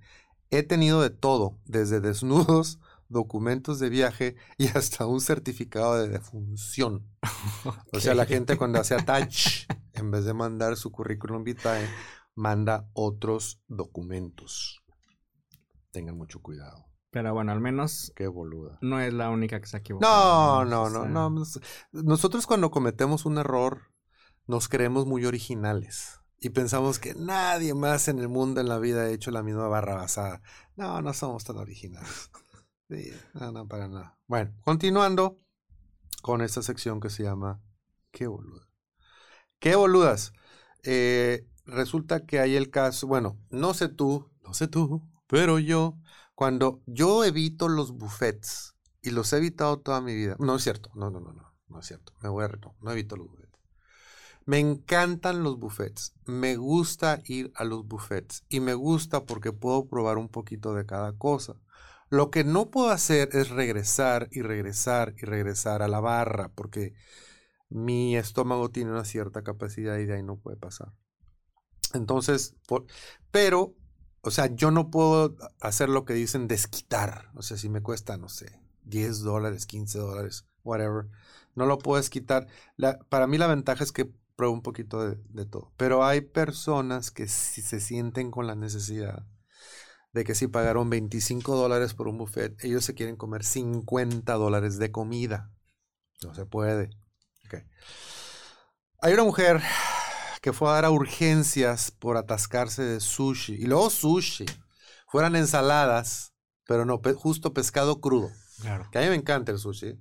A: he tenido de todo, desde desnudos, documentos de viaje y hasta un certificado de defunción. O sea, la gente cuando hace attach, en vez de mandar su currículum vitae, manda otros documentos. Tengan mucho cuidado.
B: Pero bueno, al menos.
A: Qué boluda.
B: No es la única que se ha equivocado.
A: No, no, no, no. Nosotros cuando cometemos un error, nos creemos muy originales. Y pensamos que nadie más en el mundo, en la vida, ha hecho la misma barra basada. No, no somos tan originales. Sí, no, no, para nada. Bueno, continuando con esta sección que se llama ¿Qué boluda? ¿Qué boludas? Eh, resulta que hay el caso, bueno, no sé tú, no sé tú, pero yo, cuando yo evito los buffets, y los he evitado toda mi vida, no es cierto, no, no, no, no, no es cierto, me voy a reto, no evito los buffets. Me encantan los buffets, me gusta ir a los buffets y me gusta porque puedo probar un poquito de cada cosa. Lo que no puedo hacer es regresar y regresar y regresar a la barra porque mi estómago tiene una cierta capacidad y de ahí no puede pasar. Entonces, pero o sea, yo no puedo hacer lo que dicen desquitar. O sea, si me cuesta, no sé, 10 dólares, 15 dólares, whatever. No lo puedes quitar. para mí la ventaja es que pruebo un poquito de, todo. Pero hay personas que si se sienten con la necesidad de que si pagaron 25 dólares por un buffet, ellos se quieren comer 50 dólares de comida. No se puede. Okay. Hay una mujer que fue a dar a urgencias por atascarse de sushi. Y luego sushi. Fueran ensaladas, pero no, justo pescado crudo. Claro. Que a mí me encanta el sushi.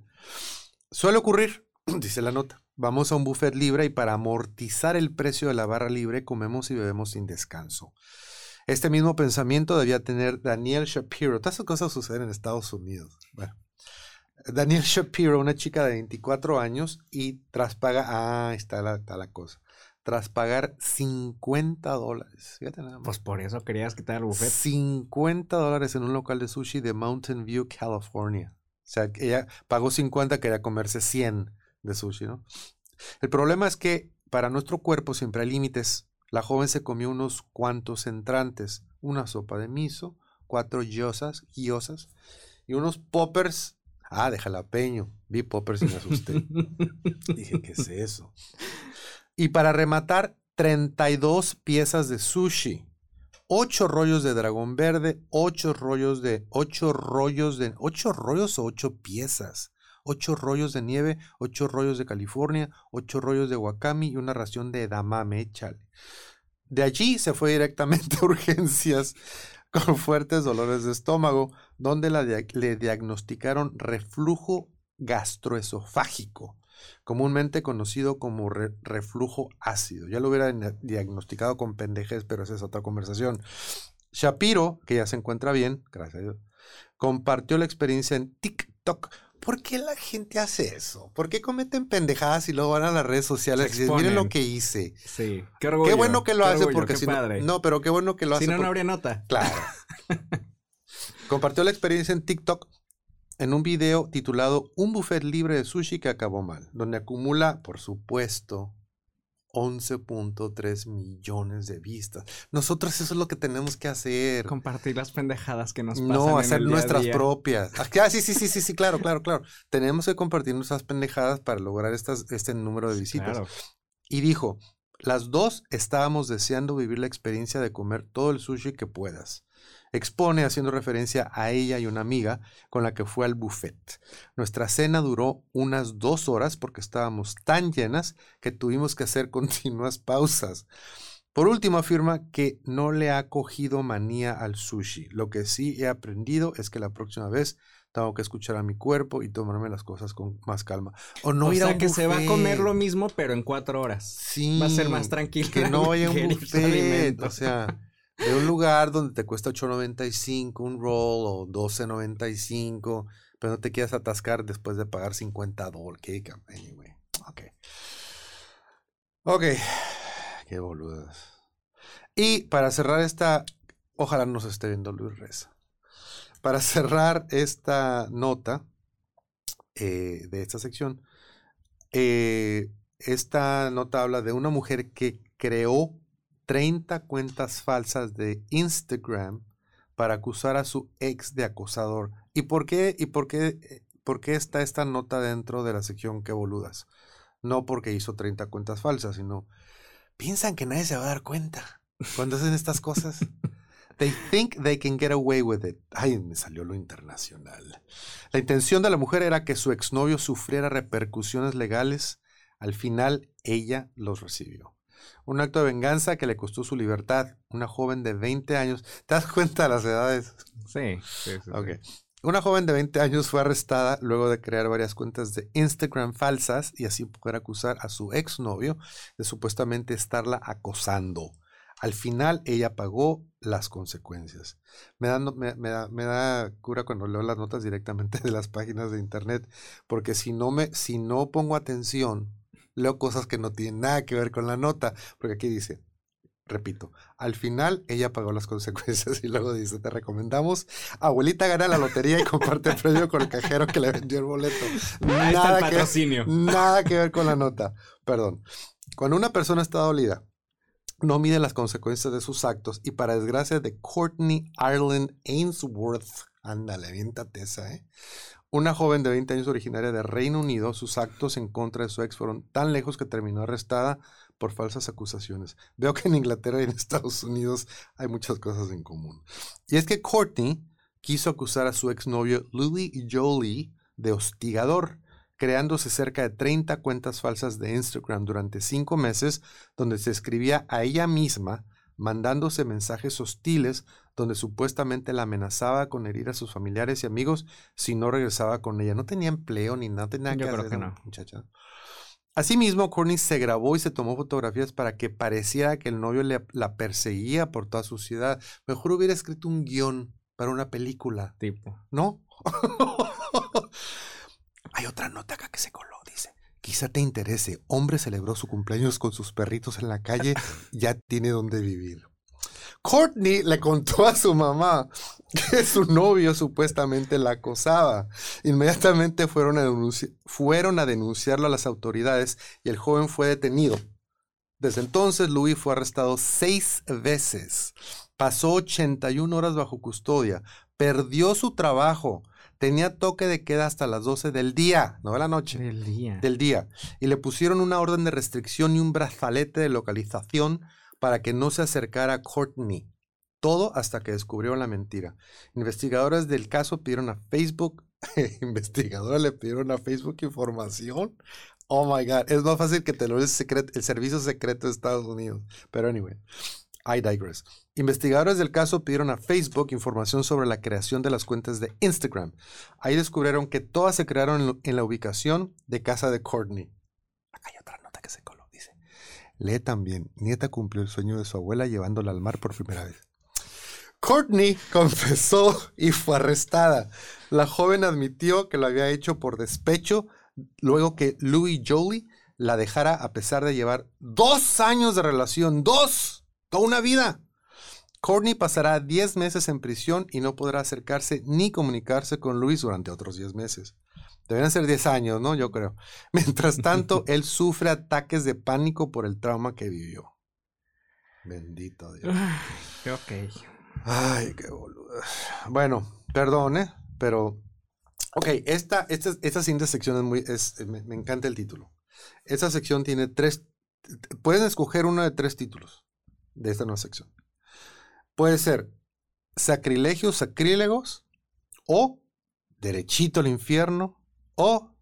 A: Suele ocurrir, dice la nota. Vamos a un buffet libre y para amortizar el precio de la barra libre comemos y bebemos sin descanso. Este mismo pensamiento debía tener Daniel Shapiro. Todas esas cosas suceden en Estados Unidos. Bueno, Daniel Shapiro, una chica de 24 años y tras paga, ah, está la, está la cosa tras pagar 50 dólares.
B: Pues por eso querías quitar el buffet.
A: 50 dólares en un local de sushi de Mountain View, California. O sea, ella pagó 50, quería comerse 100 de sushi, ¿no? El problema es que para nuestro cuerpo siempre hay límites. La joven se comió unos cuantos entrantes, una sopa de miso, cuatro yosas, guiosas y unos poppers. Ah, de jalapeño. Vi poppers y me asusté. Dije, ¿qué es eso? Y para rematar, 32 piezas de sushi. 8 rollos de dragón verde, 8 rollos de 8 rollos de 8 rollos o 8 piezas. 8 rollos de nieve, 8 rollos de California, 8 rollos de wakami y una ración de edamame, échale. De allí se fue directamente a urgencias con fuertes dolores de estómago, donde le diagnosticaron reflujo gastroesofágico, comúnmente conocido como reflujo ácido. Ya lo hubiera diagnosticado con pendejes, pero esa es otra conversación. Shapiro, que ya se encuentra bien, gracias a Dios, compartió la experiencia en TikTok ¿Por qué la gente hace eso? ¿Por qué cometen pendejadas y luego van a las redes sociales y dicen, miren lo que hice?
B: Sí,
A: qué orgullo. Qué bueno que lo hace porque si no, no, pero qué bueno que lo hace.
B: Si no, no habría nota.
A: Claro. Compartió la experiencia en TikTok en un video titulado Un buffet libre de sushi que acabó mal, donde acumula, por supuesto, 11.3 millones de vistas. Nosotros eso es lo que tenemos que hacer.
B: Compartir las pendejadas que nos pasan.
A: No, hacer nuestras propias. Ah, sí, sí, sí, sí, sí, claro, claro, claro. Tenemos que compartir nuestras pendejadas para lograr estas, este número de visitas. Y dijo, las dos estábamos deseando vivir la experiencia de comer todo el sushi que puedas expone haciendo referencia a ella y una amiga con la que fue al buffet. Nuestra cena duró unas dos horas porque estábamos tan llenas que tuvimos que hacer continuas pausas. Por último, afirma que no le ha cogido manía al sushi. Lo que sí he aprendido es que la próxima vez tengo que escuchar a mi cuerpo y tomarme las cosas con más calma.
B: O no ir a un que se va a comer lo mismo, pero en cuatro horas.
A: Sí.
B: Va a ser más tranquilo.
A: Que no vaya a un buffet. O sea, de un lugar donde te cuesta 8.95 un roll o 12.95, pero no te quieras atascar después de pagar 50 dólares. Anyway, ok. Ok, qué boludas. Y para cerrar esta, ojalá nos esté viendo Luis Reza. Para cerrar esta nota eh, de esta sección, eh, esta nota habla de una mujer que creó 30 cuentas falsas de Instagram para acusar a su ex de acosador. ¿Y por qué, y por qué, eh, por qué está esta nota dentro de la sección que boludas? No porque hizo 30 cuentas falsas, sino piensan que nadie se va a dar cuenta cuando hacen estas cosas. They think they can get away with it. Ay, me salió lo internacional. La intención de la mujer era que su exnovio sufriera repercusiones legales. Al final, ella los recibió. Un acto de venganza que le costó su libertad. Una joven de 20 años. ¿Te das cuenta de las edades?
B: Sí, sí, sí.
A: Una joven de 20 años fue arrestada luego de crear varias cuentas de Instagram falsas y así poder acusar a su exnovio de supuestamente estarla acosando. Al final ella pagó las consecuencias. Me da, me, da, me da, cura cuando leo las notas directamente de las páginas de internet, porque si no, me, si no pongo atención leo cosas que no tienen nada que ver con la nota, porque aquí dice, repito, al final ella pagó las consecuencias y luego dice, te recomendamos, abuelita gana la lotería y comparte el premio con el cajero que le vendió el boleto.
B: Nada, que,
A: nada que ver con la nota, perdón. Cuando una persona está dolida, no mide las consecuencias de sus actos y para desgracia de Courtney Ireland Ainsworth, ándale, aviéntate esa, ¿eh? Una joven de 20 años originaria de Reino Unido, sus actos en contra de su ex fueron tan lejos que terminó arrestada por falsas acusaciones. Veo que en Inglaterra y en Estados Unidos hay muchas cosas en común. Y es que Courtney quiso acusar a su exnovio Louis Jolie de hostigador, creándose cerca de 30 cuentas falsas de Instagram durante cinco meses, donde se escribía a ella misma mandándose mensajes hostiles donde supuestamente la amenazaba con herir a sus familiares y amigos si no regresaba con ella. No tenía empleo ni nada, tenía que hacer, que muchacha. Asimismo, Courtney se grabó y se tomó fotografías para que pareciera que el novio la perseguía por toda su ciudad. Mejor hubiera escrito un guion para una película.
B: Tipo.
A: ¿No? Hay otra nota acá que se coló. Quizá te interese. Hombre celebró su cumpleaños con sus perritos en la calle. Ya tiene donde vivir. Courtney le contó a su mamá que su novio supuestamente la acosaba. Inmediatamente fueron a, fueron a denunciarlo a las autoridades y el joven fue detenido. Desde entonces, Louis fue arrestado seis veces. Pasó 81 horas bajo custodia. Perdió su trabajo. Tenía toque de queda hasta las 12 del día, no de la noche.
B: Del día.
A: Del día. Y le pusieron una orden de restricción y un brazalete de localización para que no se acercara a Courtney. Todo hasta que descubrieron la mentira. Investigadores del caso pidieron a Facebook, investigadores le pidieron a Facebook información. Oh my God, es más fácil que te lo el, el servicio secreto de Estados Unidos. Pero anyway, I digress. Investigadores del caso pidieron a Facebook información sobre la creación de las cuentas de Instagram. Ahí descubrieron que todas se crearon en, la ubicación de casa de Courtney. Acá hay otra nota que se coló, dice. Lee también, nieta cumplió el sueño de su abuela llevándola al mar por primera vez. Courtney confesó y fue arrestada. La joven admitió que lo había hecho por despecho luego que Louis Jolie la dejara a pesar de llevar dos años de relación. ¡Dos! Toda una vida. Courtney pasará 10 meses en prisión y no podrá acercarse ni comunicarse con Louis durante otros 10 meses. Deberían ser 10 años, ¿no? Yo creo. Mientras tanto, él sufre ataques de pánico por el trauma que vivió. Bendito Dios.
B: ok.
A: Ay, qué boludo. Bueno, perdón, ¿eh? Pero, ok, esta, esta, esta siguiente sección es muy, es, me, me, encanta el título. Esta sección tiene tres, pueden escoger uno de tres títulos de esta nueva sección. Puede ser sacrilegios, sacrílegos, o derechito al infierno, o...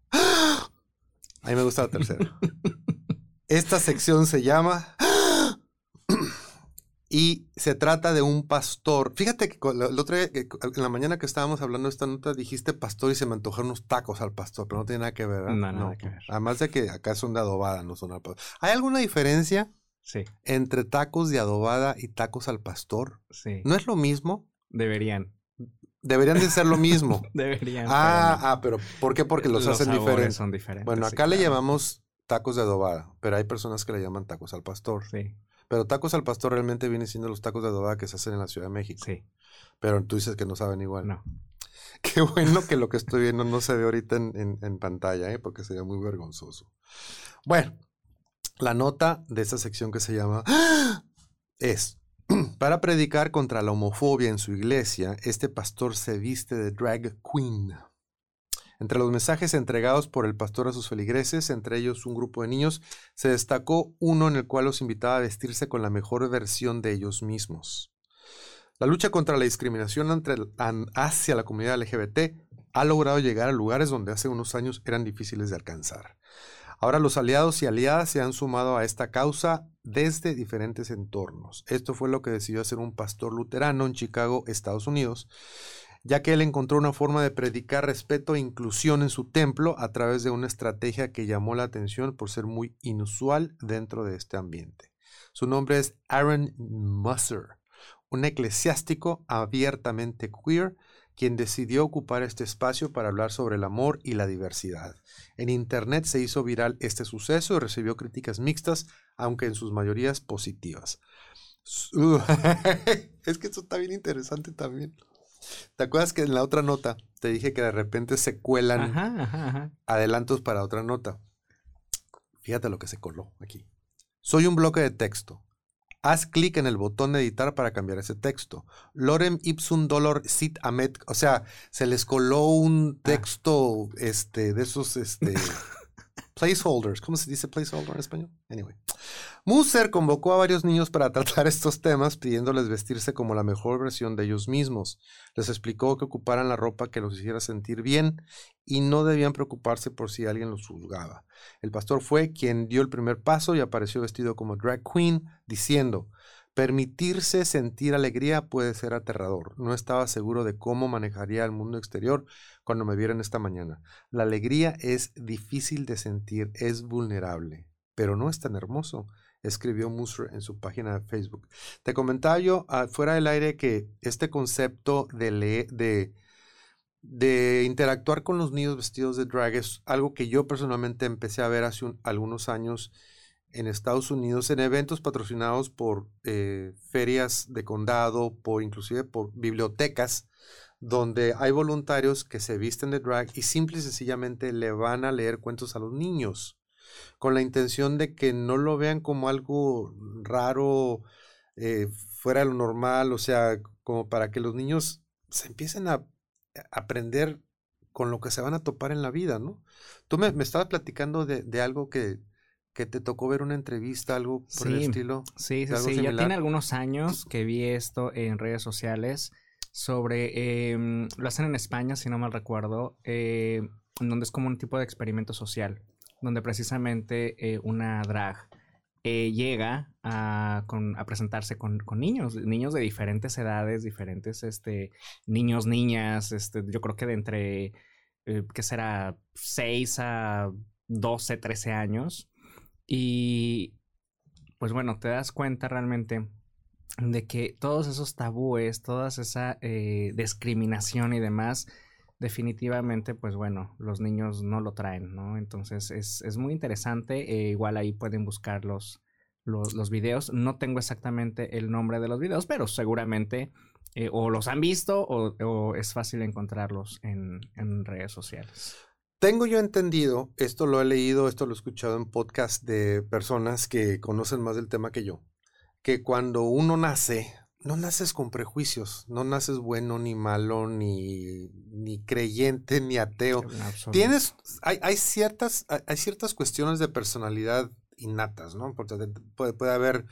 A: A mí me gusta la tercera. Esta sección se llama y se trata de un pastor. Fíjate que el otro día, en la mañana que estábamos hablando de esta nota, dijiste pastor y se me antojaron unos tacos al pastor, pero no tiene nada que ver.
B: No, nada que ver.
A: Además de que acá son de adobada, no son al pastor. ¿Hay alguna diferencia
B: sí.
A: entre tacos de adobada y tacos al pastor?
B: Sí.
A: ¿No es lo mismo?
B: Deberían.
A: Deberían de ser lo mismo.
B: Deberían.
A: Ah, pero ah, pero ¿por qué? Porque los, hacen diferentes.
B: son diferentes.
A: Bueno, acá le llamamos tacos de adobada, pero hay personas que le llaman tacos al pastor.
B: Sí.
A: Pero tacos al pastor realmente vienen siendo los tacos de adobada que se hacen en la Ciudad de México.
B: Sí.
A: Pero tú dices que no saben igual.
B: No.
A: Qué bueno que lo que estoy viendo no se ve ahorita en, pantalla, ¿eh? porque sería muy vergonzoso. Bueno, la nota de esta sección que se llama es, para predicar contra la homofobia en su iglesia, este pastor se viste de drag queen. Entre los mensajes entregados por el pastor a sus feligreses, entre ellos un grupo de niños, se destacó uno en el cual los invitaba a vestirse con la mejor versión de ellos mismos. La lucha contra la discriminación hacia la comunidad LGBT ha logrado llegar a lugares donde hace unos años eran difíciles de alcanzar. Ahora los aliados y aliadas se han sumado a esta causa desde diferentes entornos. Esto fue lo que decidió hacer un pastor luterano en Chicago, Estados Unidos, ya que él encontró una forma de predicar respeto e inclusión en su templo a través de una estrategia que llamó la atención por ser muy inusual dentro de este ambiente. Su nombre es Aaron Musser, un eclesiástico abiertamente queer quien decidió ocupar este espacio para hablar sobre el amor y la diversidad. En Internet se hizo viral este suceso y recibió críticas mixtas, aunque en sus mayorías positivas. es que esto está bien interesante también. ¿Te acuerdas que en la otra nota te dije que de repente se cuelan adelantos para otra nota? Fíjate lo que se coló aquí. Soy un bloque de texto. Haz clic en el botón de editar para cambiar ese texto. Lorem ipsum dolor sit amet. O sea, se les coló un ah. texto este, de esos este, placeholders. ¿Cómo se dice placeholder en español? Anyway. Musser convocó a varios niños para tratar estos temas pidiéndoles vestirse como la mejor versión de ellos mismos. Les explicó que ocuparan la ropa que los hiciera sentir bien y no debían preocuparse por si alguien los juzgaba. El pastor fue quien dio el primer paso y apareció vestido como drag queen, diciendo, Permitirse sentir alegría puede ser aterrador. No estaba seguro de cómo manejaría el mundo exterior cuando me vieron esta mañana. La alegría es difícil de sentir, es vulnerable, pero no es tan hermoso, escribió Musser en su página de Facebook. Te comentaba yo ah, fuera del aire que este concepto de, de, de interactuar con los niños vestidos de drag es algo que yo personalmente empecé a ver hace algunos años en Estados Unidos en eventos patrocinados por eh, ferias de condado, por inclusive por bibliotecas, donde hay voluntarios que se visten de drag y simple y sencillamente le van a leer cuentos a los niños. con la intención de que no lo vean como algo raro, eh, fuera de lo normal, o sea, como para que los niños se empiecen a aprender con lo que se van a topar en la vida, ¿no? Tú me, estabas platicando de, algo que, que, te tocó ver una entrevista, algo por el estilo.
B: Sí, sí, sí. Ya tiene algunos años que vi esto en redes sociales sobre, em, lo hacen en España, si no mal recuerdo, eh, donde es como un tipo de experimento social, donde precisamente eh, una drag eh, llega a, presentarse con, niños, niños de diferentes edades, diferentes este, niños, niñas, este, yo creo que de entre, eh, ¿qué será? 6 a 12, 13 años. Y pues bueno, te das cuenta realmente de que todos esos tabúes, toda esa eh, discriminación y demás, definitivamente, pues bueno, los niños no lo traen, ¿no? Entonces es, es muy interesante. Eh, igual ahí pueden buscar los, los, videos. No tengo exactamente el nombre de los videos, pero seguramente eh, o los han visto o, es fácil encontrarlos en, en, redes sociales.
A: Tengo yo entendido, esto lo he leído, esto lo he escuchado en podcast de personas que conocen más del tema que yo, que cuando uno nace, no naces con prejuicios, no naces bueno ni malo, ni, ni creyente, ni ateo. Tienes, hay, hay, ciertas, hay ciertas cuestiones de personalidad innatas, ¿no? Porque puede, puede haber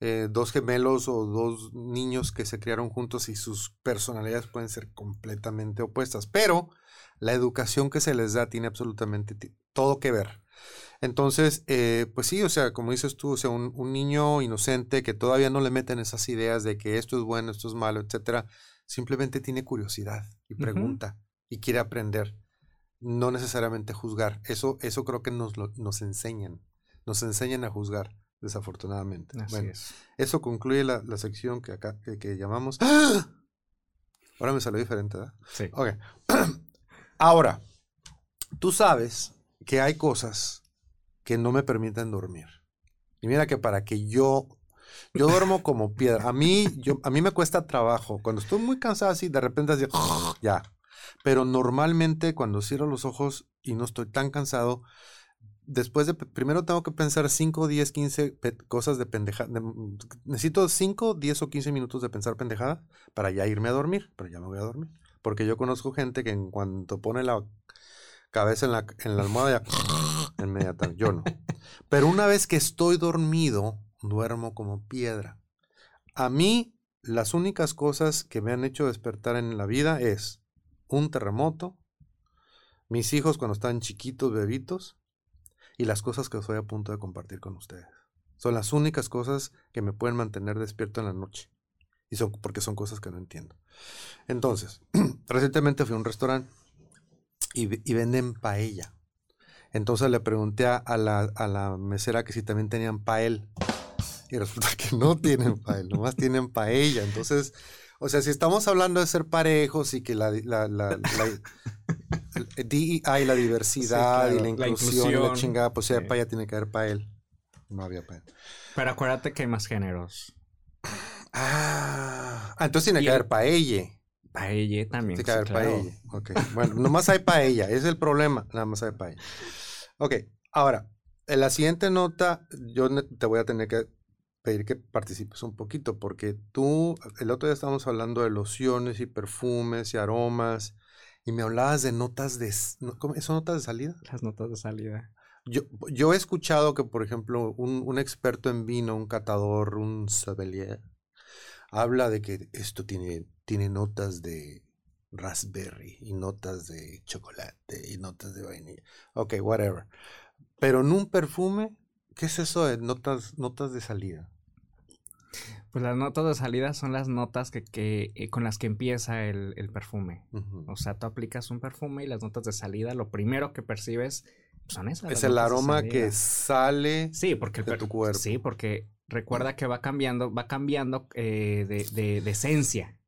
A: eh, dos gemelos o dos niños que se criaron juntos y sus personalidades pueden ser completamente opuestas, pero la educación que se les da tiene absolutamente todo que ver. Entonces, eh, pues sí, o sea, como dices tú, o sea, un, niño inocente que todavía no le meten esas ideas de que esto es bueno, esto es malo, etcétera, simplemente tiene curiosidad y pregunta y quiere aprender, no necesariamente juzgar. Eso, eso creo que nos, nos enseñan, nos enseñan a juzgar, desafortunadamente. bueno, eso concluye la, sección que acá que, llamamos. ¡Ah! Ahora me salió diferente, ¿verdad?
B: Sí.
A: Ok. Ahora, tú sabes que hay cosas que no me permiten dormir. Y mira que para que yo, yo duermo como piedra. A mí, yo, a mí me cuesta trabajo. Cuando estoy muy cansado así, de repente así, ya. Pero normalmente cuando cierro los ojos y no estoy tan cansado, después de, primero tengo que pensar 5, 10, 15 cosas de pendejada. necesito 5, 10 o 15 minutos de pensar pendejada para ya irme a dormir, pero ya me voy a dormir. Porque yo conozco gente que en cuanto pone la cabeza en la, en la almohada ya inmediatamente. Yo no. Pero una vez que estoy dormido, duermo como piedra. A mí, las únicas cosas que me han hecho despertar en la vida es un terremoto, mis hijos cuando están chiquitos, bebitos, y las cosas que estoy a punto de compartir con ustedes. Son las únicas cosas que me pueden mantener despierto en la noche. Y son porque son cosas que no entiendo. Entonces, recientemente fui a un restaurante y, venden paella. Entonces le pregunté a la, a la, mesera que si también tenían pael. Y resulta que no tienen pael, nomás tienen paella. Entonces, o sea, si estamos hablando de ser parejos y que la, la, la, DEI, la diversidad y la inclusión, y la chingada, pues si hay paella tiene que haber pael. No había pael.
B: Pero acuérdate que hay más géneros.
A: Ah, entonces tiene que haber paella.
B: Paella también.
A: Sí, sí paella. Ok. Bueno, nomás hay paella. Ese es el problema. Nada más hay paella. Ok. Ahora, en la siguiente nota, yo te voy a tener que pedir que participes un poquito, porque tú, el otro día estábamos hablando de lociones y perfumes y aromas, y me hablabas de notas de... ¿cómo, ¿Son notas de salida?
B: Las notas de salida.
A: Yo, yo he escuchado que, por ejemplo, un, un experto en vino, un catador, un sommelier, habla de que esto tiene tiene notas de raspberry y notas de chocolate y notas de vainilla. Ok, whatever. Pero en un perfume, ¿qué es eso de notas, notas de salida?
B: Pues las notas de salida son las notas que, que eh, con las que empieza el, perfume. O sea, tú aplicas un perfume y las notas de salida, lo primero que percibes son esas.
A: Es el aroma que sale
B: sí, porque
A: de tu cuerpo.
B: Sí, porque recuerda que va cambiando, va cambiando eh, de, de, de, esencia.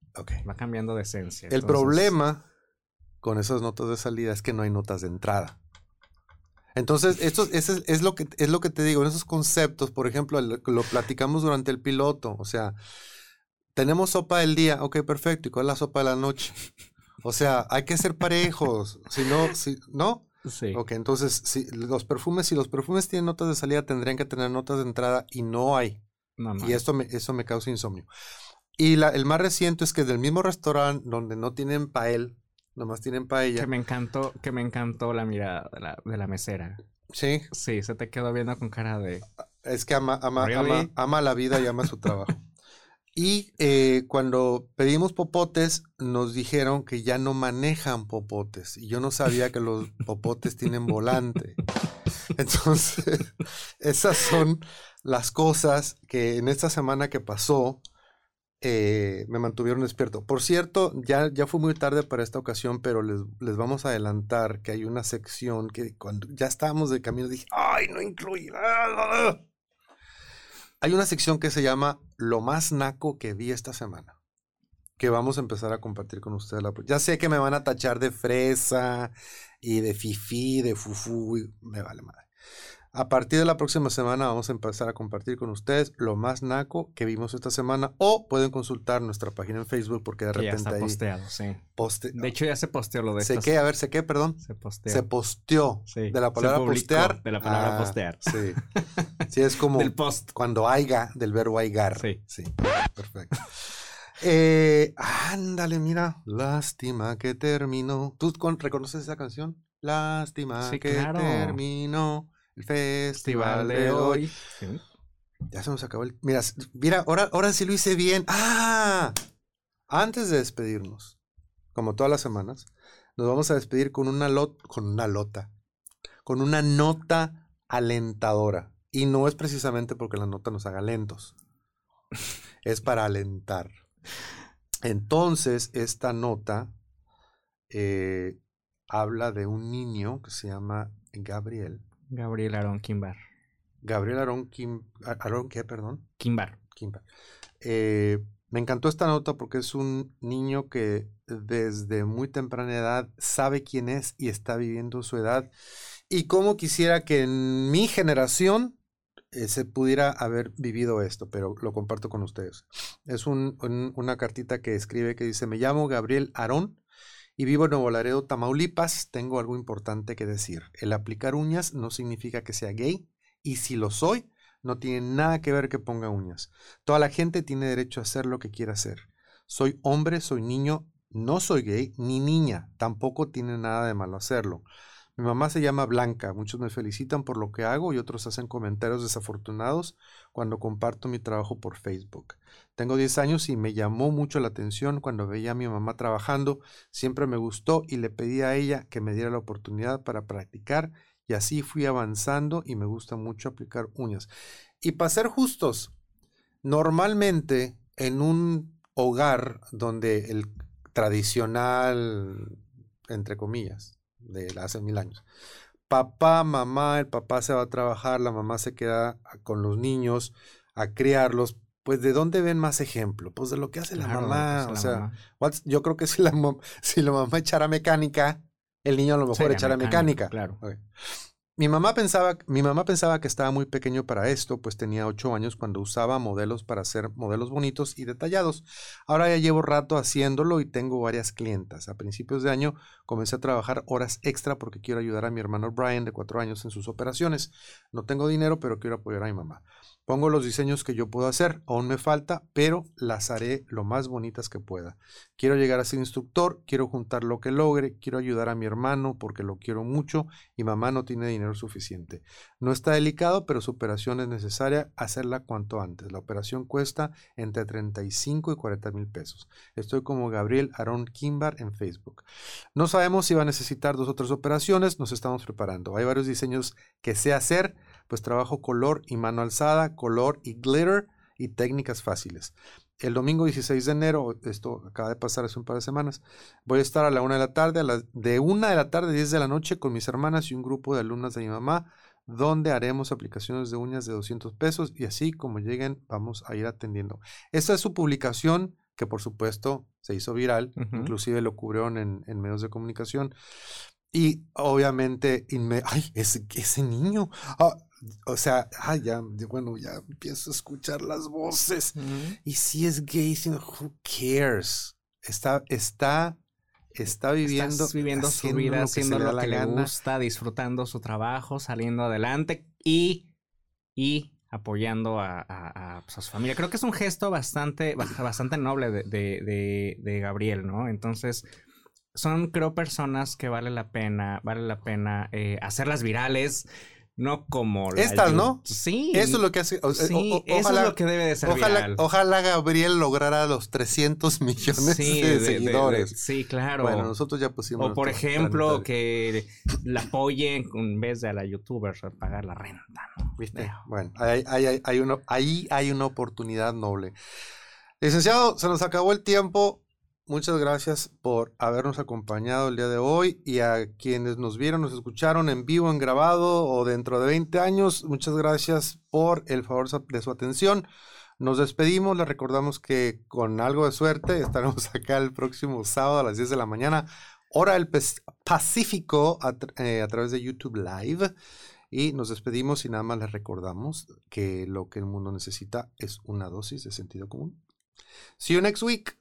B: Va cambiando de esencia.
A: El problema con esas notas de salida es que no hay notas de entrada. Entonces, esto es, lo que, es lo que te digo, en esos conceptos, por ejemplo, lo, platicamos durante el piloto, o sea, tenemos sopa del día, ok, perfecto, ¿y cuál es la sopa de la noche? O sea, hay que ser parejos, si no, si, ¿no? Sí. Ok, entonces, si los perfumes, si los perfumes tienen notas de salida, tendrían que tener notas de entrada y no hay. No, no. Y esto me, eso me causa insomnio. Y la, el más reciente es que del mismo restaurante donde no tienen pael, nomás tienen paella.
B: Que me encantó, que me encantó la mirada de la, de la mesera.
A: Sí.
B: Sí, se te quedó viendo con cara de.
A: Es que ama, ama, ama, ama la vida y ama su trabajo. Y eh, cuando pedimos popotes, nos dijeron que ya no manejan popotes. Y yo no sabía que los popotes tienen volante. Entonces, esas son las cosas que en esta semana que pasó eh, me mantuvieron despierto. Por cierto, ya, ya fue muy tarde para esta ocasión, pero les, les, vamos a adelantar que hay una sección que cuando ya estábamos de camino dije, ¡ay, no incluye! Hay una sección que se llama Lo más naco que vi esta semana. Que vamos a empezar a compartir con ustedes. Ya sé que me van a tachar de fresa y de fifi, de fufu, me vale madre. A partir de la próxima semana vamos a empezar a compartir con ustedes lo más naco que vimos esta semana o pueden consultar nuestra página en Facebook porque de repente ya está
B: posteado, sí. de hecho ya se posteó lo de
A: ¿Se qué? A ver, ¿se qué? Perdón.
B: Se posteó.
A: Se posteó. Sí. De la palabra postear.
B: De la palabra ah, postear.
A: Sí. Sí, es como
B: del post.
A: cuando haiga, del verbo haigar.
B: Sí.
A: Sí. Perfecto. Eh, ándale, mira. Lástima que terminó. ¿Tú reconoces esa canción? Lástima que terminó el festival de hoy. Ya se nos acabó el. Mira, mira, ahora, ahora sí lo hice bien. ¡Ah! Antes de despedirnos, como todas las semanas, nos vamos a despedir con una lot, con una lota, con una nota alentadora. Y no es precisamente porque la nota nos haga lentos. es para alentar. Entonces, esta nota eh, habla de un niño que se llama Gabriel,
B: Gabriel Aaron Kimbar.
A: Gabriel Aaron Kim, qué, perdón?
B: Kimbar.
A: Kimbar. Eh, me encantó esta nota porque es un niño que desde muy temprana edad sabe quién es y está viviendo su edad. Y cómo quisiera que en mi generación eh, se pudiera haber vivido esto, pero lo comparto con ustedes. Es una cartita que escribe que dice, me llamo Gabriel Aarón y vivo en Nuevo Laredo, Tamaulipas, tengo algo importante que decir. El aplicar uñas no significa que sea gay y si lo soy, no tiene nada que ver que ponga uñas. Toda la gente tiene derecho a hacer lo que quiera hacer. Soy hombre, soy niño, no soy gay ni niña, tampoco tiene nada de malo hacerlo. Mi mamá se llama Blanca, muchos me felicitan por lo que hago y otros hacen comentarios desafortunados cuando comparto mi trabajo por Facebook. Tengo 10 años y me llamó mucho la atención cuando veía a mi mamá trabajando. Siempre me gustó y le pedí a ella que me diera la oportunidad para practicar y así fui avanzando y me gusta mucho aplicar uñas. Y para ser justos, normalmente en un hogar donde el tradicional, entre comillas, de hace mil años, papá, mamá, el papá se va a trabajar, la mamá se queda con los niños a criarlos, pues ¿de dónde ven más ejemplo? Pues de lo que hace la mamá. o sea, yo creo que si la, si la mamá echara mecánica, el niño a lo mejor echara mecánica.
B: Claro.
A: Mi mamá, pensaba, mi mamá pensaba que estaba muy pequeño para esto, pues tenía ocho años cuando usaba modelos para hacer modelos bonitos y detallados. Ahora ya llevo rato haciéndolo y tengo varias clientas. A principios de año comencé a trabajar horas extra porque quiero ayudar a mi hermano Brian de cuatro años en sus operaciones. No tengo dinero, pero quiero apoyar a mi mamá. Pongo los diseños que yo puedo hacer, aún me falta, pero las haré lo más bonitas que pueda. Quiero llegar a ser instructor, quiero juntar lo que logre, quiero ayudar a mi hermano porque lo quiero mucho y mamá no tiene dinero suficiente. No está delicado, pero su operación es necesaria hacerla cuanto antes. La operación cuesta entre 35 y 40 mil pesos. Estoy como Gabriel Aaron Kimbar en Facebook. No sabemos si va a necesitar dos o tres operaciones, nos estamos preparando. Hay varios diseños que sé hacer pues trabajo color y mano alzada, color y glitter y técnicas fáciles. El domingo 16 de enero, esto acaba de pasar hace un par de semanas, voy a estar a la una de la tarde, a de una de la tarde a 10 de la noche con mis hermanas y un grupo de alumnas de mi mamá, donde haremos aplicaciones de uñas de 200 pesos y así como lleguen vamos a ir atendiendo. Esta es su publicación que por supuesto se hizo viral, inclusive lo cubrieron en, medios de comunicación. Y obviamente, ay, ese, ese niño, ah, o sea, ah, ya, bueno, ya empiezo a escuchar las voces. Y si es gay, who cares? Está, está está viviendo,
B: Estás viviendo su vida, haciendo lo que, le gusta, disfrutando su trabajo, saliendo adelante y, y apoyando a, pues, a, su familia. Creo que es un gesto bastante, bastante noble de, de, de, Gabriel, ¿no? Entonces, son, creo, personas que vale la pena, vale la pena eh, hacerlas virales, no como
A: Estas, ¿no?
B: Sí.
A: Eso es lo que hace.
B: sí, eso es lo que debe de ser
A: ojalá, Ojalá Gabriel lograra los 300 millones de, seguidores.
B: sí, claro.
A: Bueno, nosotros ya pusimos.
B: O por ejemplo, que la apoyen en vez de a la youtuber pagar la renta, ¿no?
A: ¿Viste? Bueno, ahí, hay, hay uno, ahí hay una oportunidad noble. Licenciado, se nos acabó el tiempo. Muchas gracias por habernos acompañado el día de hoy y a quienes nos vieron, nos escucharon en vivo, en grabado o dentro de 20 años. Muchas gracias por el favor de su atención. Nos despedimos, les recordamos que con algo de suerte estaremos acá el próximo sábado a las 10 de la mañana, hora del Pacífico a, eh, a través de YouTube Live. Y nos despedimos y nada más les recordamos que lo que el mundo necesita es una dosis de sentido común. See you next week.